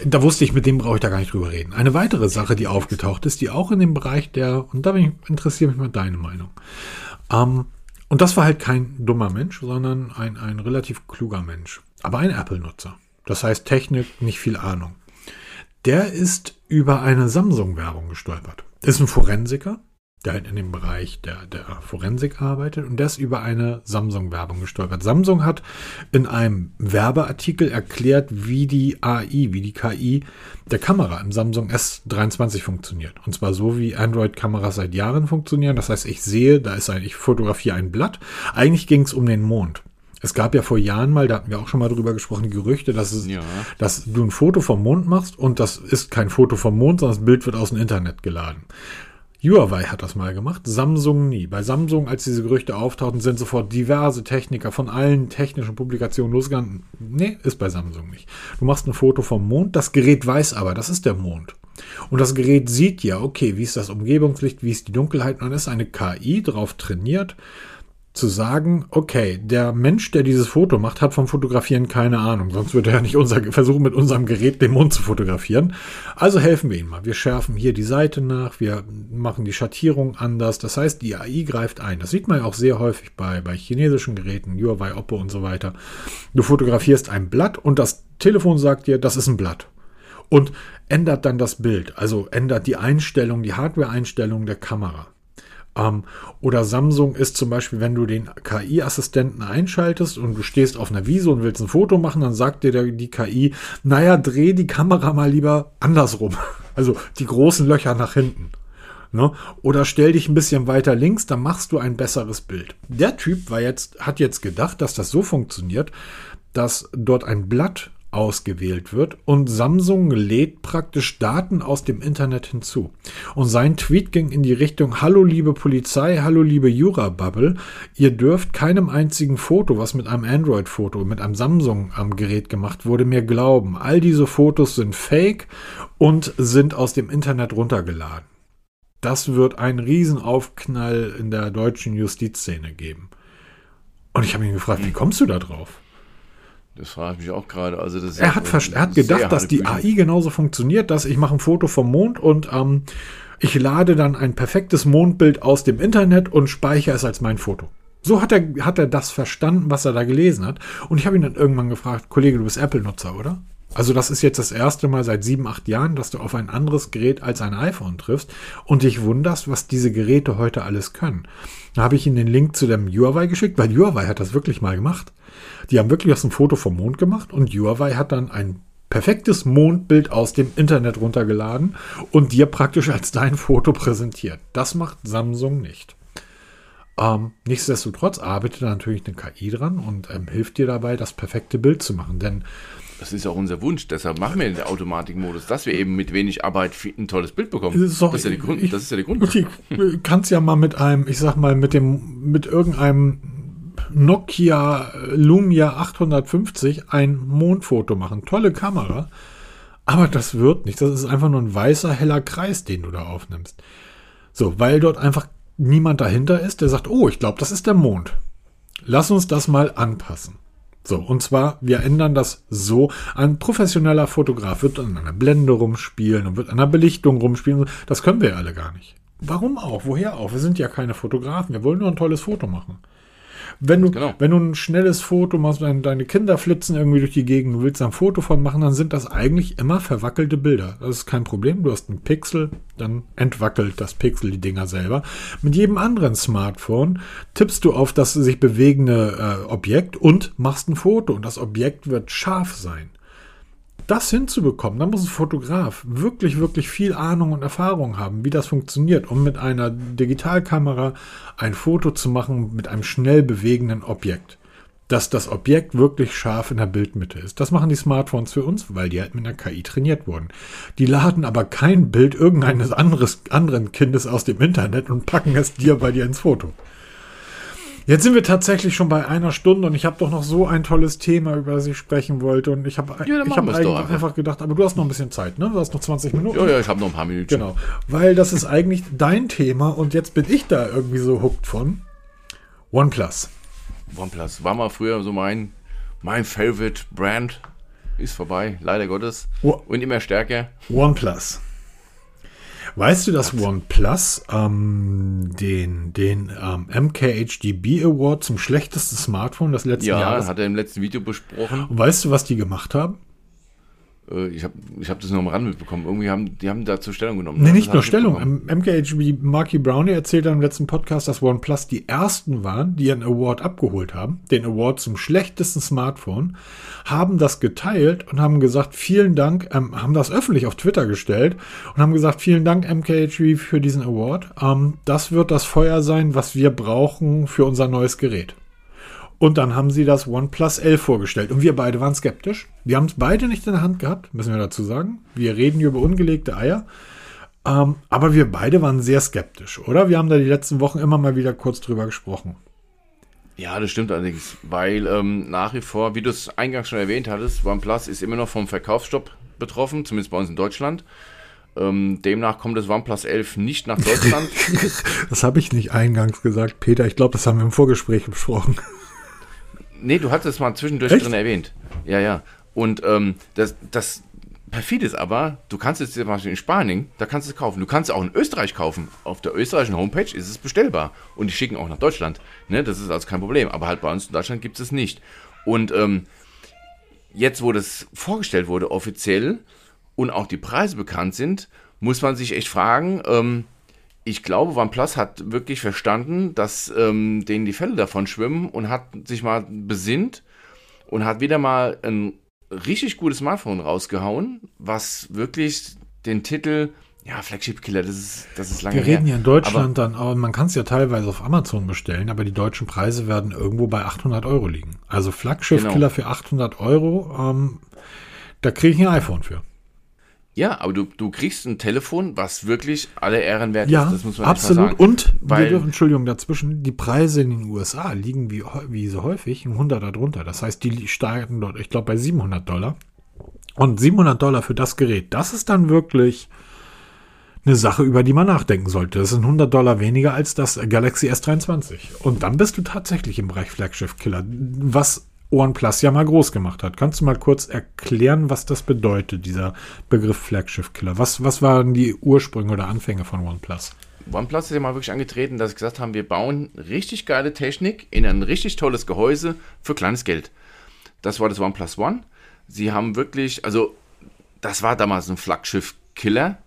da wusste ich, mit dem brauche ich da gar nicht drüber reden. Eine weitere Sache, die aufgetaucht ist, die auch in dem Bereich der, und da interessiert mich mal deine Meinung. Ähm, und das war halt kein dummer Mensch, sondern ein, ein relativ kluger Mensch. Aber ein Apple-Nutzer. Das heißt Technik, nicht viel Ahnung. Der ist über eine Samsung-Werbung gestolpert. Ist ein Forensiker, der halt in dem Bereich der, der Forensik arbeitet und der ist über eine Samsung-Werbung gestolpert. Samsung hat in einem Werbeartikel erklärt, wie die AI, wie die KI der Kamera im Samsung S23 funktioniert. Und zwar so, wie Android-Kameras seit Jahren funktionieren. Das heißt, ich sehe, da ist ein, ich fotografiere ein Blatt. Eigentlich ging es um den Mond. Es gab ja vor Jahren mal, da hatten wir auch schon mal drüber gesprochen, Gerüchte, dass, es, ja. dass du ein Foto vom Mond machst und das ist kein Foto vom Mond, sondern das Bild wird aus dem Internet geladen. Huawei hat das mal gemacht, Samsung nie. Bei Samsung, als diese Gerüchte auftauchten, sind sofort diverse Techniker von allen technischen Publikationen losgegangen. Nee, ist bei Samsung nicht. Du machst ein Foto vom Mond, das Gerät weiß aber, das ist der Mond. Und das Gerät sieht ja, okay, wie ist das Umgebungslicht, wie ist die Dunkelheit, und dann ist eine KI darauf trainiert, zu sagen, okay, der Mensch, der dieses Foto macht, hat vom Fotografieren keine Ahnung. Sonst würde er nicht unser, versuchen, mit unserem Gerät den Mond zu fotografieren. Also helfen wir ihm mal. Wir schärfen hier die Seite nach, wir machen die Schattierung anders. Das heißt, die AI greift ein. Das sieht man ja auch sehr häufig bei, bei chinesischen Geräten, Huawei, Oppo und so weiter. Du fotografierst ein Blatt und das Telefon sagt dir, das ist ein Blatt. Und ändert dann das Bild. Also ändert die Einstellung, die Hardware-Einstellung der Kamera. Ähm, oder Samsung ist zum Beispiel, wenn du den KI-Assistenten einschaltest und du stehst auf einer Wiese und willst ein Foto machen, dann sagt dir die KI, naja, dreh die Kamera mal lieber andersrum. Also die großen Löcher nach hinten. Ne? Oder stell dich ein bisschen weiter links, dann machst du ein besseres Bild. Der Typ war jetzt, hat jetzt gedacht, dass das so funktioniert, dass dort ein Blatt ausgewählt wird und Samsung lädt praktisch Daten aus dem Internet hinzu. Und sein Tweet ging in die Richtung, hallo liebe Polizei, hallo liebe Jura-Bubble, ihr dürft keinem einzigen Foto, was mit einem Android-Foto, mit einem Samsung-Gerät gemacht wurde, mehr glauben. All diese Fotos sind fake und sind aus dem Internet runtergeladen. Das wird einen Riesenaufknall in der deutschen Justizszene geben. Und ich habe ihn gefragt, wie kommst du da drauf? Das frage ich mich auch gerade. Also das er, hat er hat gedacht, dass die AI genauso funktioniert, dass ich mache ein Foto vom Mond und ähm, ich lade dann ein perfektes Mondbild aus dem Internet und speichere es als mein Foto. So hat er, hat er das verstanden, was er da gelesen hat. Und ich habe ihn dann irgendwann gefragt, Kollege, du bist Apple-Nutzer, oder? Also das ist jetzt das erste Mal seit sieben, acht Jahren, dass du auf ein anderes Gerät als ein iPhone triffst und dich wunderst, was diese Geräte heute alles können. Da habe ich ihm den Link zu dem Huawei geschickt, weil Huawei hat das wirklich mal gemacht. Die haben wirklich aus ein Foto vom Mond gemacht und Huawei hat dann ein perfektes Mondbild aus dem Internet runtergeladen und dir praktisch als dein Foto präsentiert. Das macht Samsung nicht. Ähm, nichtsdestotrotz arbeitet da natürlich eine KI dran und ähm, hilft dir dabei, das perfekte Bild zu machen. Denn das ist auch unser Wunsch, deshalb machen wir den Automatikmodus, dass wir eben mit wenig Arbeit ein tolles Bild bekommen. Das ist, das ist ja, die Grund, ich, das ist ja der Grund. Ich kann es ja mal mit einem, ich sag mal, mit dem, mit irgendeinem Nokia Lumia 850 ein Mondfoto machen. Tolle Kamera. Aber das wird nicht. Das ist einfach nur ein weißer, heller Kreis, den du da aufnimmst. So, weil dort einfach niemand dahinter ist, der sagt, oh, ich glaube, das ist der Mond. Lass uns das mal anpassen. So, und zwar, wir ändern das so. Ein professioneller Fotograf wird an einer Blende rumspielen und wird an einer Belichtung rumspielen. Das können wir ja alle gar nicht. Warum auch? Woher auch? Wir sind ja keine Fotografen. Wir wollen nur ein tolles Foto machen. Wenn du, genau. wenn du ein schnelles Foto machst, deine, deine Kinder flitzen irgendwie durch die Gegend, du willst ein Foto von machen, dann sind das eigentlich immer verwackelte Bilder. Das ist kein Problem. Du hast einen Pixel, dann entwackelt das Pixel die Dinger selber. Mit jedem anderen Smartphone tippst du auf das sich bewegende äh, Objekt und machst ein Foto und das Objekt wird scharf sein das hinzubekommen, da muss ein Fotograf wirklich, wirklich viel Ahnung und Erfahrung haben, wie das funktioniert, um mit einer Digitalkamera ein Foto zu machen mit einem schnell bewegenden Objekt. Dass das Objekt wirklich scharf in der Bildmitte ist. Das machen die Smartphones für uns, weil die halt mit einer KI trainiert wurden. Die laden aber kein Bild irgendeines anderes, anderen Kindes aus dem Internet und packen es dir bei dir ins Foto. Jetzt sind wir tatsächlich schon bei einer Stunde und ich habe doch noch so ein tolles Thema, über das ich sprechen wollte. Und ich habe Ja, ich hab eigentlich einfach. einfach gedacht, aber du hast noch ein bisschen Zeit, ne? Du hast noch 20 Minuten. Ja, ja, ich habe noch ein paar Minuten. Genau. Weil das ist eigentlich dein Thema und jetzt bin ich da irgendwie so hooked von. OnePlus. OnePlus war mal früher so mein, mein Favorite Brand. Ist vorbei, leider Gottes. Und immer stärker. OnePlus. Weißt du, dass OnePlus ähm, den, den ähm, MKHDB Award zum schlechtesten Smartphone des letzten Ja, Jahres hat er im letzten Video besprochen. Und weißt du, was die gemacht haben? Äh, Ich habe ich hab das noch am Rand mitbekommen. Irgendwie haben die haben dazu Stellung genommen. Nee, ne? nicht Das nur Stellung. MKHB Marky Brownie erzählt im letzten Podcast, dass OnePlus die ersten waren, die einen Award abgeholt haben, den Award zum schlechtesten Smartphone, haben das geteilt und haben gesagt, vielen Dank, ähm, haben das öffentlich auf Twitter gestellt und haben gesagt, vielen Dank MKHB für diesen Award. Ähm, das wird das Feuer sein, was wir brauchen für unser neues Gerät. Und dann haben sie das OnePlus 11 vorgestellt. Und wir beide waren skeptisch. Wir haben es beide nicht in der Hand gehabt, müssen wir dazu sagen. Wir reden hier über ungelegte Eier. Ähm, aber wir beide waren sehr skeptisch, oder? Wir haben da die letzten Wochen immer mal wieder kurz drüber gesprochen. Ja, das stimmt allerdings, weil ähm, nach wie vor, wie du es eingangs schon erwähnt hattest, OnePlus ist immer noch vom Verkaufsstopp betroffen, zumindest bei uns in Deutschland. Ähm, demnach kommt das OnePlus 11 nicht nach Deutschland. Das habe ich nicht eingangs gesagt, Peter. Ich glaube, das haben wir im Vorgespräch besprochen. Nee, du hattest es mal zwischendurch Echt? drin erwähnt. Ja, ja. Und ähm, das, das perfid ist aber, du kannst es zum Beispiel in Spanien, da kannst du es kaufen. Du kannst es auch in Österreich kaufen. Auf der österreichischen Homepage ist es bestellbar. Und die schicken auch nach Deutschland. Ne, das ist also kein Problem. Aber halt bei uns in Deutschland gibt es es nicht. Und ähm, jetzt, wo das vorgestellt wurde, offiziell, und auch die Preise bekannt sind, muss man sich echt fragen, ähm, ich glaube, OnePlus hat wirklich verstanden, dass ähm, denen die Fälle davon schwimmen und hat sich mal besinnt und hat wieder mal ein richtig gutes Smartphone rausgehauen, was wirklich den Titel, ja, Flagship Killer, das ist, das ist lange Wir reden ja in Aber- Deutschland dann, aber man kann es ja teilweise auf Amazon bestellen, aber die deutschen Preise werden irgendwo bei 800 Euro liegen. Also Flaggschiff-Killer für 800 Euro, ähm, da kriege ich ein iPhone für. Ja, aber du, du kriegst ein Telefon, was wirklich alle Ehren wert Ja, ist. Das muss man absolut. sagen. Und Weil- wir dürfen, Entschuldigung, dazwischen, die Preise in den USA liegen wie, wie so häufig ein 100er drunter. Das heißt, die starten dort, ich glaube, bei 700 Dollar. Und 700 Dollar für das Gerät, das ist dann wirklich eine Sache, über die man nachdenken sollte. Das sind 100 Dollar weniger als das Galaxy S23. Und dann bist du tatsächlich im Bereich Flagship-Killer, was OnePlus ja mal groß gemacht hat. Kannst du mal kurz erklären, was das bedeutet, dieser Begriff Flagship-Killer? Was, was waren die Ursprünge oder Anfänge von OnePlus? OnePlus ist ja mal wirklich angetreten, dass sie gesagt haben, wir bauen richtig geile Technik in ein richtig tolles Gehäuse für kleines Geld. Das war das OnePlus One. Sie haben wirklich, also das war damals ein Flaggschiff-Killer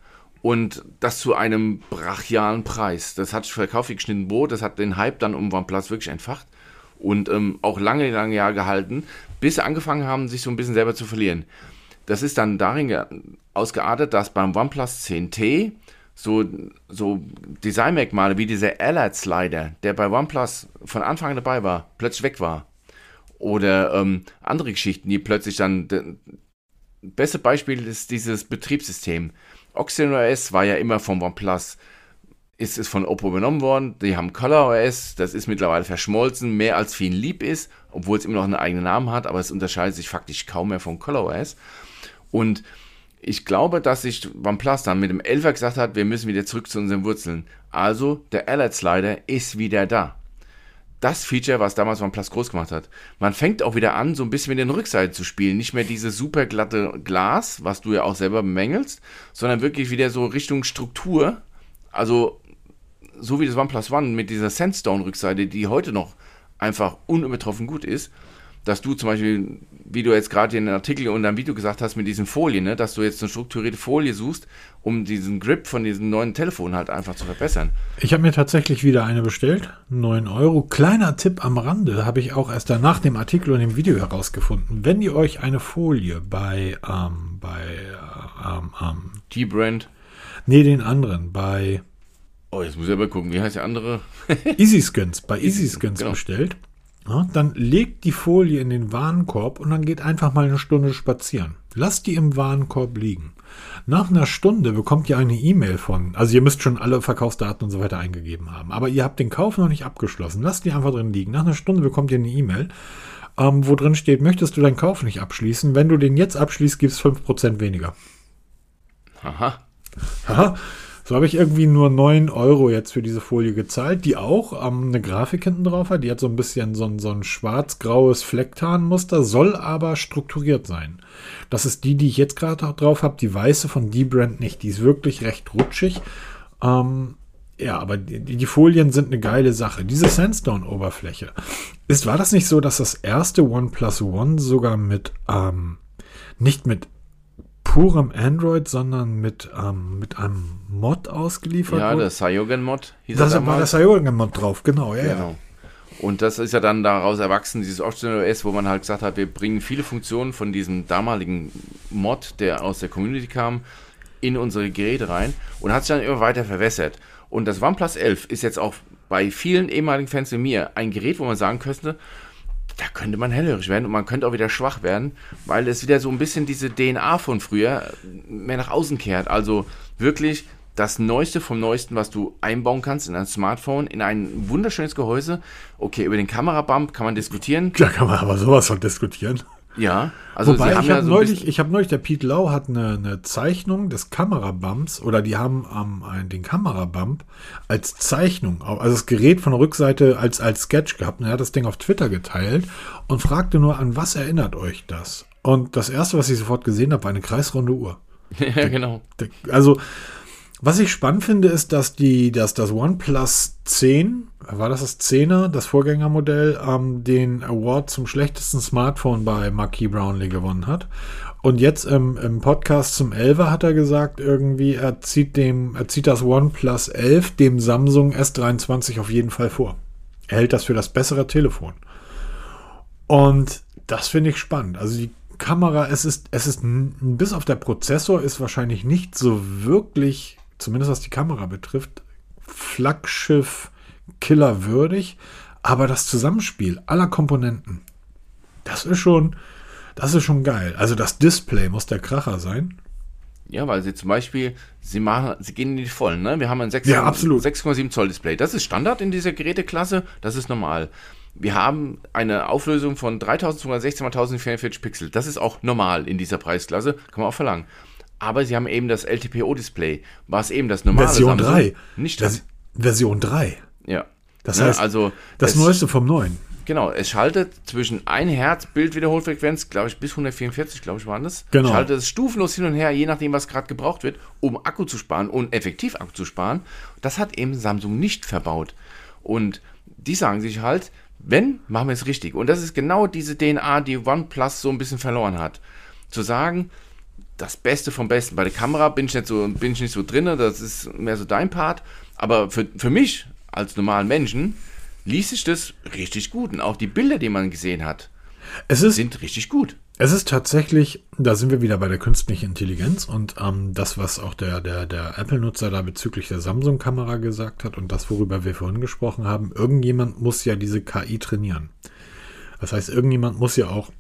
und das zu einem brachialen Preis. Das hat verkauft wie geschnitten Brot, das hat den Hype dann um OnePlus wirklich entfacht und ähm, auch lange, lange Jahre gehalten, bis sie angefangen haben, sich so ein bisschen selber zu verlieren. Das ist dann darin ge- ausgeartet, dass beim OnePlus 10T so, so Designmerkmale wie dieser Allied Slider, der bei OnePlus von Anfang an dabei war, plötzlich weg war. Oder ähm, andere Geschichten, die plötzlich dann. de- Beste Beispiel ist dieses Betriebssystem. Oxygen OS war ja immer vom OnePlus. Ist es von Oppo übernommen worden. Die haben Color OS, das ist mittlerweile verschmolzen, mehr als vielen lieb ist, obwohl es immer noch einen eigenen Namen hat, aber es unterscheidet sich faktisch kaum mehr von Color OS. Und ich glaube, dass sich OnePlus dann mit dem 11er gesagt hat, wir müssen wieder zurück zu unseren Wurzeln. Also, der Allied Slider ist wieder da. Das Feature, was damals OnePlus groß gemacht hat. Man fängt auch wieder an, so ein bisschen mit den Rückseiten zu spielen. Nicht mehr diese super glatte Glas, was du ja auch selber bemängelst, sondern wirklich wieder so Richtung Struktur. Also, so wie das OnePlus One mit dieser Sandstone-Rückseite, die heute noch einfach unübertroffen gut ist, dass du zum Beispiel, wie du jetzt gerade in einem Artikel und einem Video gesagt hast, mit diesen Folien, ne, dass du jetzt eine strukturierte Folie suchst, um diesen Grip von diesem neuen Telefon halt einfach zu verbessern. Ich habe mir tatsächlich wieder eine bestellt. 9 Euro. Kleiner Tipp am Rande habe ich auch erst danach dem Artikel und dem Video herausgefunden. Wenn ihr euch eine Folie bei, ähm, bei, äh, ähm, ähm, T-Brand. nee, den anderen, bei Oh, jetzt muss ich aber gucken, wie heißt der andere? EasySkins, bei EasySkins genau. bestellt, ja, dann legt die Folie in den Warenkorb und dann geht einfach mal eine Stunde spazieren. Lasst die im Warenkorb liegen. Nach einer Stunde bekommt ihr eine E-Mail von, also ihr müsst schon alle Verkaufsdaten und so weiter eingegeben haben, aber ihr habt den Kauf noch nicht abgeschlossen. Lasst die einfach drin liegen. Nach einer Stunde bekommt ihr eine E-Mail, ähm, wo drin steht, möchtest du deinen Kauf nicht abschließen? Wenn du den jetzt abschließt, gibt es 5% weniger. Aha. Aha. So habe ich irgendwie nur 9 Euro jetzt für diese Folie gezahlt, die auch ähm, eine Grafik hinten drauf hat. Die hat so ein bisschen so ein, so ein schwarz-graues Flecktarnmuster, soll aber strukturiert sein. Das ist die, die ich jetzt gerade drauf habe, die weiße von D-Brand nicht. Die ist wirklich recht rutschig. Ähm, ja, aber die, die, Folien sind eine geile Sache. Diese Sandstone-Oberfläche. Ist, war das nicht so, dass das erste OnePlus One sogar mit, ähm, nicht mit purem Android, sondern mit, ähm, mit einem Mod ausgeliefert Ja, wurde. der Cyanogen-Mod hieß Da war der damals. Cyanogen-Mod drauf, genau, ja, ja. Genau. Und das ist ja dann daraus erwachsen, dieses Optional OS, wo man halt gesagt hat, wir bringen viele Funktionen von diesem damaligen Mod, der aus der Community kam, in unsere Geräte rein und hat sich dann immer weiter verwässert. Und das OnePlus 11 ist jetzt auch bei vielen ehemaligen Fans wie mir ein Gerät, wo man sagen könnte, da könnte man hellhörig werden und man könnte auch wieder schwach werden, weil es wieder so ein bisschen diese DNA von früher mehr nach außen kehrt. Also wirklich das Neueste vom Neuesten, was du einbauen kannst in ein Smartphone, in ein wunderschönes Gehäuse. Okay, über den Kamerabump kann man diskutieren. Da kann man aber sowas von diskutieren. Ja, also Wobei, ich ja habe so ein neulich, ich habe neulich, der Pete Lau hat eine, eine Zeichnung des Kamerabumps oder die haben einen, den Kamerabump als Zeichnung, also das Gerät von der Rückseite als, als Sketch gehabt und er hat das Ding auf Twitter geteilt und fragte nur, an was erinnert euch das? Und das erste, was ich sofort gesehen habe, war eine kreisrunde Uhr. ja genau. Also, was ich spannend finde, ist, dass die, dass das OnePlus 10, war das das 10er, das Vorgängermodell, ähm, den Award zum schlechtesten Smartphone bei Marquis Brownlee gewonnen hat. Und jetzt im, im Podcast zum 11er hat er gesagt, irgendwie, er zieht dem, er zieht das OnePlus 11 dem Samsung S23 auf jeden Fall vor. Er hält das für das bessere Telefon. Und das finde ich spannend. Also die Kamera, es ist, es ist bis auf der Prozessor ist wahrscheinlich nicht so wirklich, zumindest was die Kamera betrifft, Flaggschiff Killer würdig, aber das Zusammenspiel aller Komponenten, das ist schon, das ist schon geil. Also das Display muss der Kracher sein. Ja, weil sie zum Beispiel, sie machen, sie gehen in die Vollen, ne? Wir haben ein 6, Ja. 6,7 Zoll Display. Das ist Standard in dieser Geräteklasse, das ist normal. Wir haben eine Auflösung von 3216 x 1044 Pixel. Das ist auch normal in dieser Preisklasse, kann man auch verlangen. Aber sie haben eben das LTPO-Display, was eben das normale Version Samsung 3. nicht hat. Version 3. Ja. Das Ne, heißt, also das es- Neueste vom Neuen. Genau, es schaltet zwischen 1 Hertz Bildwiederholfrequenz, glaube ich, bis 144, glaube ich, waren das. Genau. Schaltet es stufenlos hin und her, je nachdem, was gerade gebraucht wird, um Akku zu sparen und effektiv Akku zu sparen. Das hat eben Samsung nicht verbaut. Und die sagen sich halt, wenn, machen wir es richtig. Und das ist genau diese DNA, die OnePlus so ein bisschen verloren hat. Zu sagen, das Beste vom Besten. Bei der Kamera bin ich nicht so, bin ich nicht so drin, das ist mehr so dein Part. Aber für, für mich als normalen Menschen liest sich das richtig gut. Und auch die Bilder, die man gesehen hat, Es ist, sind richtig gut. Es ist tatsächlich, da sind wir wieder bei der künstlichen Intelligenz und ähm, das, was auch der, der, der Apple-Nutzer da bezüglich der Samsung-Kamera gesagt hat und das, worüber wir vorhin gesprochen haben, irgendjemand muss ja diese KI trainieren. Das heißt, irgendjemand muss ja auch,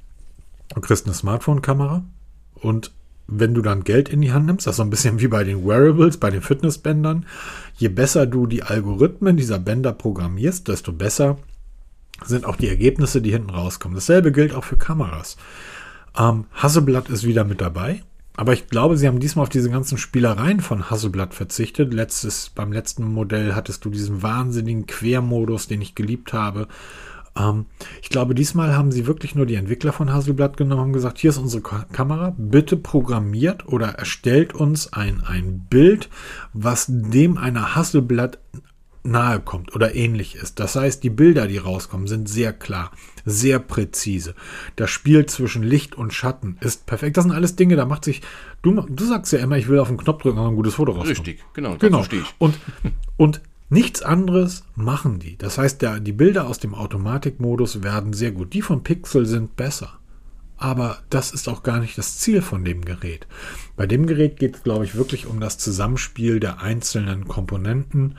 du kriegst eine Smartphone-Kamera und wenn du dann Geld in die Hand nimmst, das ist so ein bisschen wie bei den Wearables, bei den Fitnessbändern, je besser du die Algorithmen dieser Bänder programmierst, desto besser sind auch die Ergebnisse, die hinten rauskommen. Dasselbe gilt auch für Kameras. Ähm, Hasselblatt ist wieder mit dabei. Aber ich glaube, sie haben diesmal auf diese ganzen Spielereien von Hasselblatt verzichtet. Letztes, beim letzten Modell hattest du diesen wahnsinnigen Quermodus, den ich geliebt habe. Ähm, ich glaube, diesmal haben sie wirklich nur die Entwickler von Hasselblatt genommen und gesagt, hier ist unsere Ka Kamera, bitte programmiert oder erstellt uns ein, ein Bild, was dem einer Hasselblatt nahe kommt oder ähnlich ist. Das heißt, die Bilder, die rauskommen, sind sehr klar, sehr präzise. Das Spiel zwischen Licht und Schatten ist perfekt. Das sind alles Dinge, da macht sich. Du, du sagst ja immer, ich will auf den Knopf drücken und ein gutes Foto rauskommt. Richtig, genau, Genau. Und, und nichts anderes machen die. Das heißt, der, die Bilder aus dem Automatikmodus werden sehr gut. Die von Pixel sind besser. aber das ist auch gar nicht das Ziel von dem Gerät. Bei dem Gerät geht es, glaube ich, wirklich um das Zusammenspiel der einzelnen Komponenten.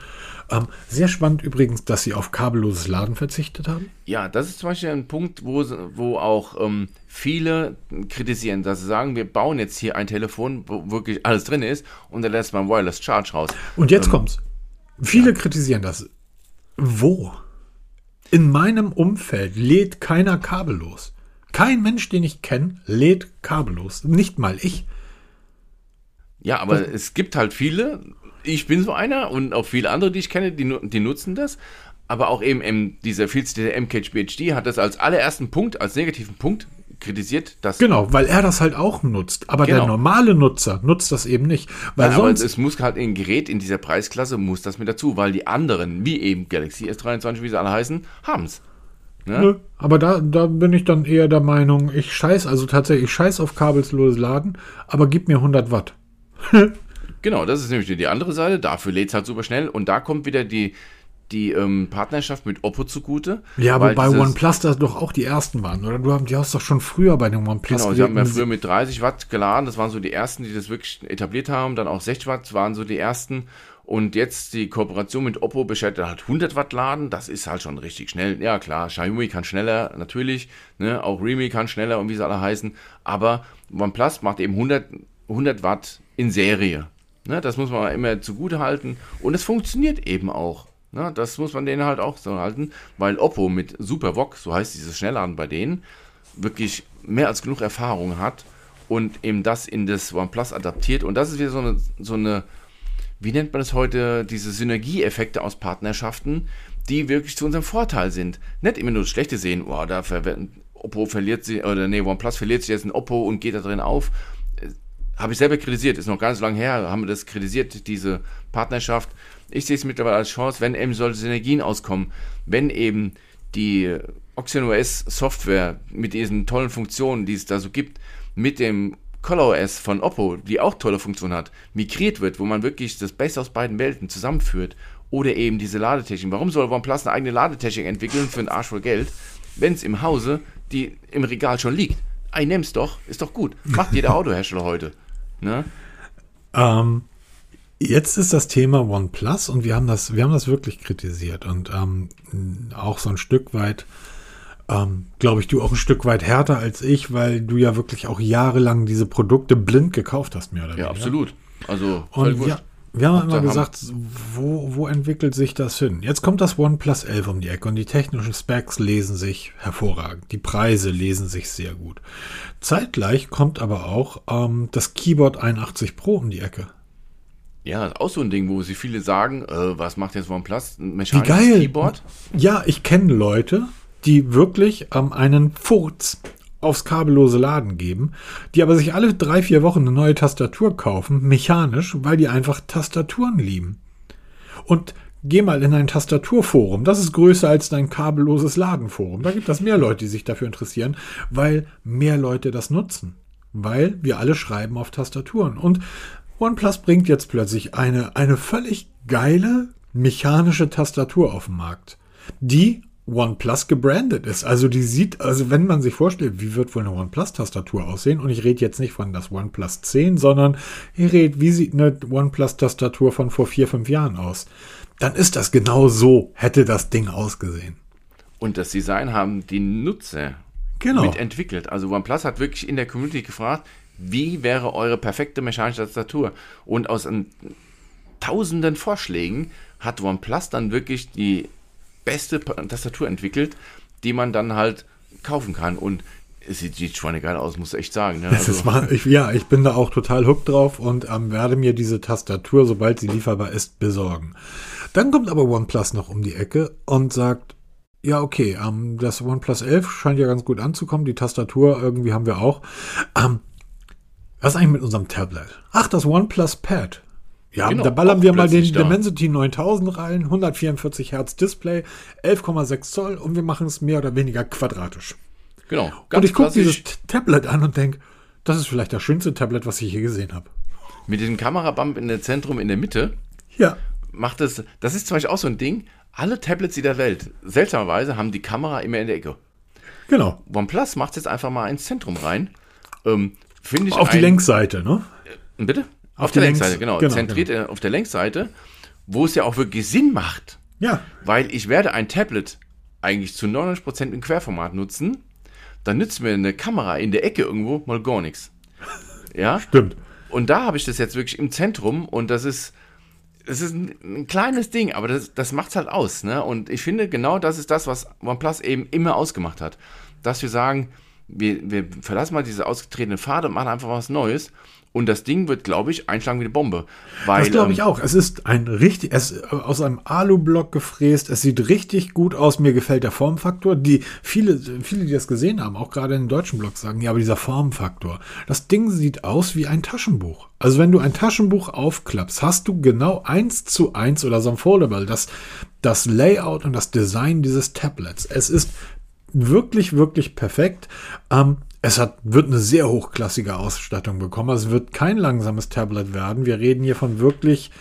Ähm, sehr spannend übrigens, dass sie auf kabelloses Laden verzichtet haben. Ja, das ist zum Beispiel ein Punkt, wo, wo auch ähm, viele kritisieren, dass sie sagen, wir bauen jetzt hier ein Telefon, wo wirklich alles drin ist und dann lässt man Wireless Charge raus. Und jetzt ähm, kommt's. Viele ja. kritisieren das. Wo? In meinem Umfeld lädt keiner kabellos. Kein Mensch, den ich kenne, lädt kabellos. Nicht mal ich. Ja, aber das es gibt halt viele, ich bin so einer und auch viele andere, die ich kenne, die, die nutzen das. Aber auch eben, dieser Fields, der MKHBHD hat das als allerersten Punkt, als negativen Punkt kritisiert, dass. Genau, weil er das halt auch nutzt. Aber genau. der normale Nutzer nutzt das eben nicht. Weil ja, sonst aber es muss halt ein Gerät in dieser Preisklasse, muss das mit dazu, weil die anderen, wie eben Galaxy S23, wie sie alle heißen, haben es. Ne? Nö, aber da, da bin ich dann eher der Meinung, ich scheiß, also tatsächlich, ich scheiß auf kabelsloses Laden, aber gib mir 100 Watt. genau, das ist nämlich die andere Seite. Dafür lädt es halt super schnell und da kommt wieder die, die ähm, Partnerschaft mit Oppo zugute. Ja, aber bei OnePlus das doch auch die ersten waren, oder? Du hast, die hast doch schon früher bei dem OnePlus. Genau, sie haben ja früher mit 30 Watt geladen. Das waren so die ersten, die das wirklich etabliert haben. Dann auch 60 Watt waren so die ersten. Und jetzt die Kooperation mit Oppo beschert halt 100 Watt laden. Das ist halt schon richtig schnell. Ja, klar, Xiaomi kann schneller, natürlich. Ne? Auch Realme kann schneller und wie sie alle heißen. Aber OnePlus macht eben 100, 100 Watt in Serie. Ne? Das muss man immer zugute halten. Und es funktioniert eben auch. Na, das muss man denen halt auch so halten, weil Oppo mit SuperVOC, so heißt dieses Schnellladen bei denen, wirklich mehr als genug Erfahrung hat und eben das in das OnePlus adaptiert. Und das ist wieder so eine, so eine wie nennt man es heute, diese Synergieeffekte aus Partnerschaften, die wirklich zu unserem Vorteil sind. Nicht immer nur das Schlechte sehen, oh, da Oppo verliert sie, oder nee, OnePlus verliert sich jetzt ein Oppo und geht da drin auf. Habe ich selber kritisiert, ist noch ganz lang her, haben wir das kritisiert, diese Partnerschaft. Ich sehe es mittlerweile als Chance, wenn eben solche Synergien auskommen, wenn eben die OxygenOS Software mit diesen tollen Funktionen, die es da so gibt, mit dem ColorOS von Oppo, die auch tolle Funktionen hat, migriert wird, wo man wirklich das Beste aus beiden Welten zusammenführt, oder eben diese Ladetechnik. Warum soll OnePlus eine eigene Ladetechnik entwickeln für einen Arsch voll Geld, wenn es im Hause, die im Regal schon liegt? Ein nimm's doch, ist doch gut. Macht jeder Autohersteller heute. Ne? Ähm, Jetzt ist das Thema OnePlus und wir haben das, wir haben das wirklich kritisiert und ähm, auch so ein Stück weit, ähm, glaube ich, du auch ein Stück weit härter als ich, weil du ja wirklich auch jahrelang diese Produkte blind gekauft hast, mehr oder weniger. Ja, absolut. Also und. Ja, wir haben immer gesagt, wo, wo entwickelt sich das hin? Jetzt kommt das OnePlus 11 um die Ecke und die technischen Specs lesen sich hervorragend. Die Preise lesen sich sehr gut. Zeitgleich kommt aber auch ähm, das Keyboard 81 Pro um die Ecke. Ja, auch so ein Ding, wo sie viele sagen, äh, was macht jetzt OnePlus? Ein mechanisches Wie geil. Keyboard? Ja, ich kenne Leute, die wirklich ähm, einen Furz aufs kabellose Laden geben, die aber sich alle drei, vier Wochen eine neue Tastatur kaufen, mechanisch, weil die einfach Tastaturen lieben. Und geh mal in ein Tastaturforum, das ist größer als dein kabelloses Ladenforum. Da gibt es mehr Leute, die sich dafür interessieren, weil mehr Leute das nutzen. Weil wir alle schreiben auf Tastaturen. Und OnePlus bringt jetzt plötzlich eine, eine völlig geile mechanische Tastatur auf den Markt, die OnePlus gebrandet ist. Also die sieht, also wenn man sich vorstellt, wie wird wohl eine OnePlus-Tastatur aussehen, und ich rede jetzt nicht von das OnePlus 10, sondern ich rede, wie sieht eine OnePlus-Tastatur von vor vier, fünf Jahren aus, dann ist das genau so, hätte das Ding ausgesehen. Und das Design haben die Nutzer genau. mitentwickelt. Also OnePlus hat wirklich in der Community gefragt, wie wäre eure perfekte mechanische Tastatur? Und aus tausenden Vorschlägen hat OnePlus dann wirklich die beste Tastatur entwickelt, die man dann halt kaufen kann. Und es sieht, sieht schweinegeil aus, muss ich echt sagen. Ne? Also. War, ich, ja, ich bin da auch total hooked drauf und ähm, werde mir diese Tastatur, sobald sie lieferbar ist, besorgen. Dann kommt aber OnePlus noch um die Ecke und sagt, ja, okay, ähm, das OnePlus 11 scheint ja ganz gut anzukommen. Die Tastatur irgendwie haben wir auch. Ähm, was ist eigentlich mit unserem Tablet? Ach, das OnePlus Pad. Ja, genau, da ballern wir mal den da. Dimensity 9000 rein, 144 Hertz Display, 11,6 Zoll und wir machen es mehr oder weniger quadratisch. Genau. und ich gucke dieses Tablet an und denke, das ist vielleicht das schönste Tablet, was ich je gesehen habe. Mit diesem Kamerabump in der Zentrum in der Mitte. Ja. Macht es, das ist zum Beispiel auch so ein Ding. Alle Tablets in der Welt, seltsamerweise, haben die Kamera immer in der Ecke. Genau. OnePlus macht jetzt einfach mal ins Zentrum rein. Ähm, Finde ich Auf die ein- Längsseite, ne? Bitte? Auf, Auf der die Längsseite, Längs- genau. genau, Zentriert äh, auf der Längsseite, wo es ja auch wirklich Sinn macht. Ja. Weil ich werde ein Tablet eigentlich zu 99% im Querformat nutzen. Dann nützt mir eine Kamera in der Ecke irgendwo mal gar nichts. Ja? Stimmt. Und da habe ich das jetzt wirklich im Zentrum und das ist, das ist ein, ein kleines Ding, aber das, das macht es halt aus. Ne? Und ich finde, genau das ist das, was OnePlus eben immer ausgemacht hat. Dass wir sagen, wir, wir verlassen mal diese ausgetretene Pfade und machen einfach was Neues. Und das Ding wird, glaube ich, einschlagen wie eine Bombe. Weil, Das glaube ähm, ich auch. Es ist ein richtig, es ist aus einem Alublock gefräst. Es sieht richtig gut aus. Mir gefällt der Formfaktor. Die viele, viele, die das gesehen haben, auch gerade in den deutschen Blogs sagen, ja, aber dieser Formfaktor. Das Ding sieht aus wie ein Taschenbuch. Also wenn du ein Taschenbuch aufklappst, hast du genau eins zu eins oder so ein Foldable, das, das Layout und das Design dieses Tablets. Es ist wirklich, wirklich perfekt. Ähm, es hat, wird eine sehr hochklassige Ausstattung bekommen. Also Es wird kein langsames Tablet werden. Wir reden hier von wirklich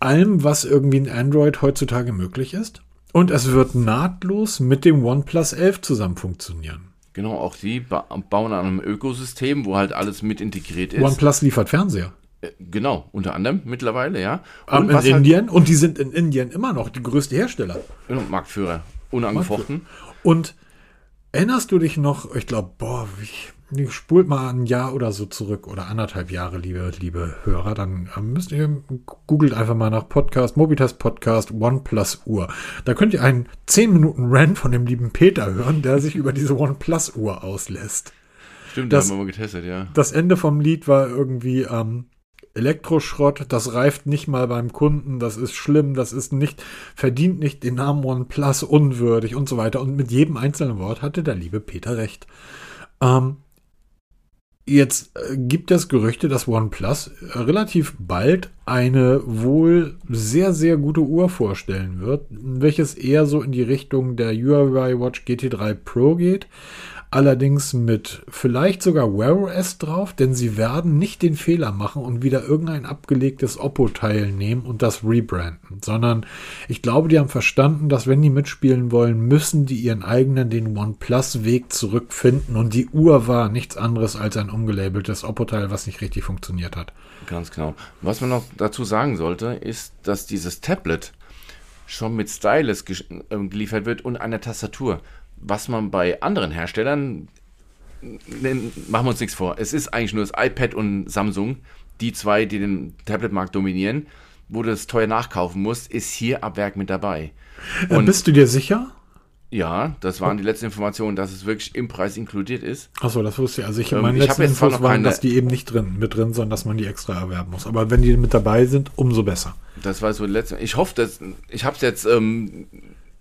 allem, was irgendwie in Android heutzutage möglich ist. Und es wird nahtlos mit dem OnePlus 11 zusammen funktionieren. Genau, auch die ba bauen an einem Ökosystem, wo halt alles mit integriert ist. OnePlus liefert Fernseher. Äh, genau, unter anderem mittlerweile, ja. Und in halt, Indien. Und die sind in Indien immer noch die größte Hersteller. Genau, Marktführer, unangefochten. Und erinnerst du dich noch, ich glaube, boah, ich, ich spult mal ein Jahr oder so zurück oder anderthalb Jahre, liebe, liebe Hörer, dann äh, müsst ihr, googelt einfach mal nach Podcast, Mobitest Podcast OnePlus Uhr. Da könnt ihr einen 10 Minuten Rant von dem lieben Peter hören, der sich über diese OnePlus Uhr auslässt. Stimmt, das- das haben wir mal getestet, ja. Das Ende vom Lied war irgendwie ähm, Elektroschrott, das reift nicht mal beim Kunden, das ist schlimm, das ist nicht, verdient nicht den Namen OnePlus unwürdig und so weiter. Und mit jedem einzelnen Wort hatte der liebe Peter recht. Ähm, jetzt äh, gibt es Gerüchte, dass OnePlus äh, relativ bald eine wohl sehr, sehr gute Uhr vorstellen wird, welches eher so in die Richtung der Huawei Watch GT3 Pro geht. Allerdings mit vielleicht sogar Wear OS drauf, denn sie werden nicht den Fehler machen und wieder irgendein abgelegtes Oppo-Teil nehmen und das rebranden, sondern ich glaube, die haben verstanden, dass wenn die mitspielen wollen, müssen die ihren eigenen, den OnePlus-Weg zurückfinden und die Uhr war nichts anderes als ein umgelabeltes Oppo-Teil, was nicht richtig funktioniert hat. Ganz genau. Was man noch dazu sagen sollte, ist, dass dieses Tablet schon mit Stylus gesch- äh, geliefert wird und einer Tastatur. Was man bei anderen Herstellern, machen wir uns nichts vor, es ist eigentlich nur das iPad und Samsung, die zwei, die den Tablet-Markt dominieren, wo du es teuer nachkaufen musst, ist hier ab Werk mit dabei. Äh, Und bist du dir sicher? ja, das waren die letzten Informationen, dass es wirklich im Preis inkludiert ist. Achso, das wusste ich. Also ich Ähm, meine ich letzten jetzt Infos waren, keine- dass die eben nicht drin, mit drin, sondern dass man die extra erwerben muss. Aber wenn die mit dabei sind, umso besser. Das war so die letzte. Ich hoffe, dass ich habe es jetzt ähm,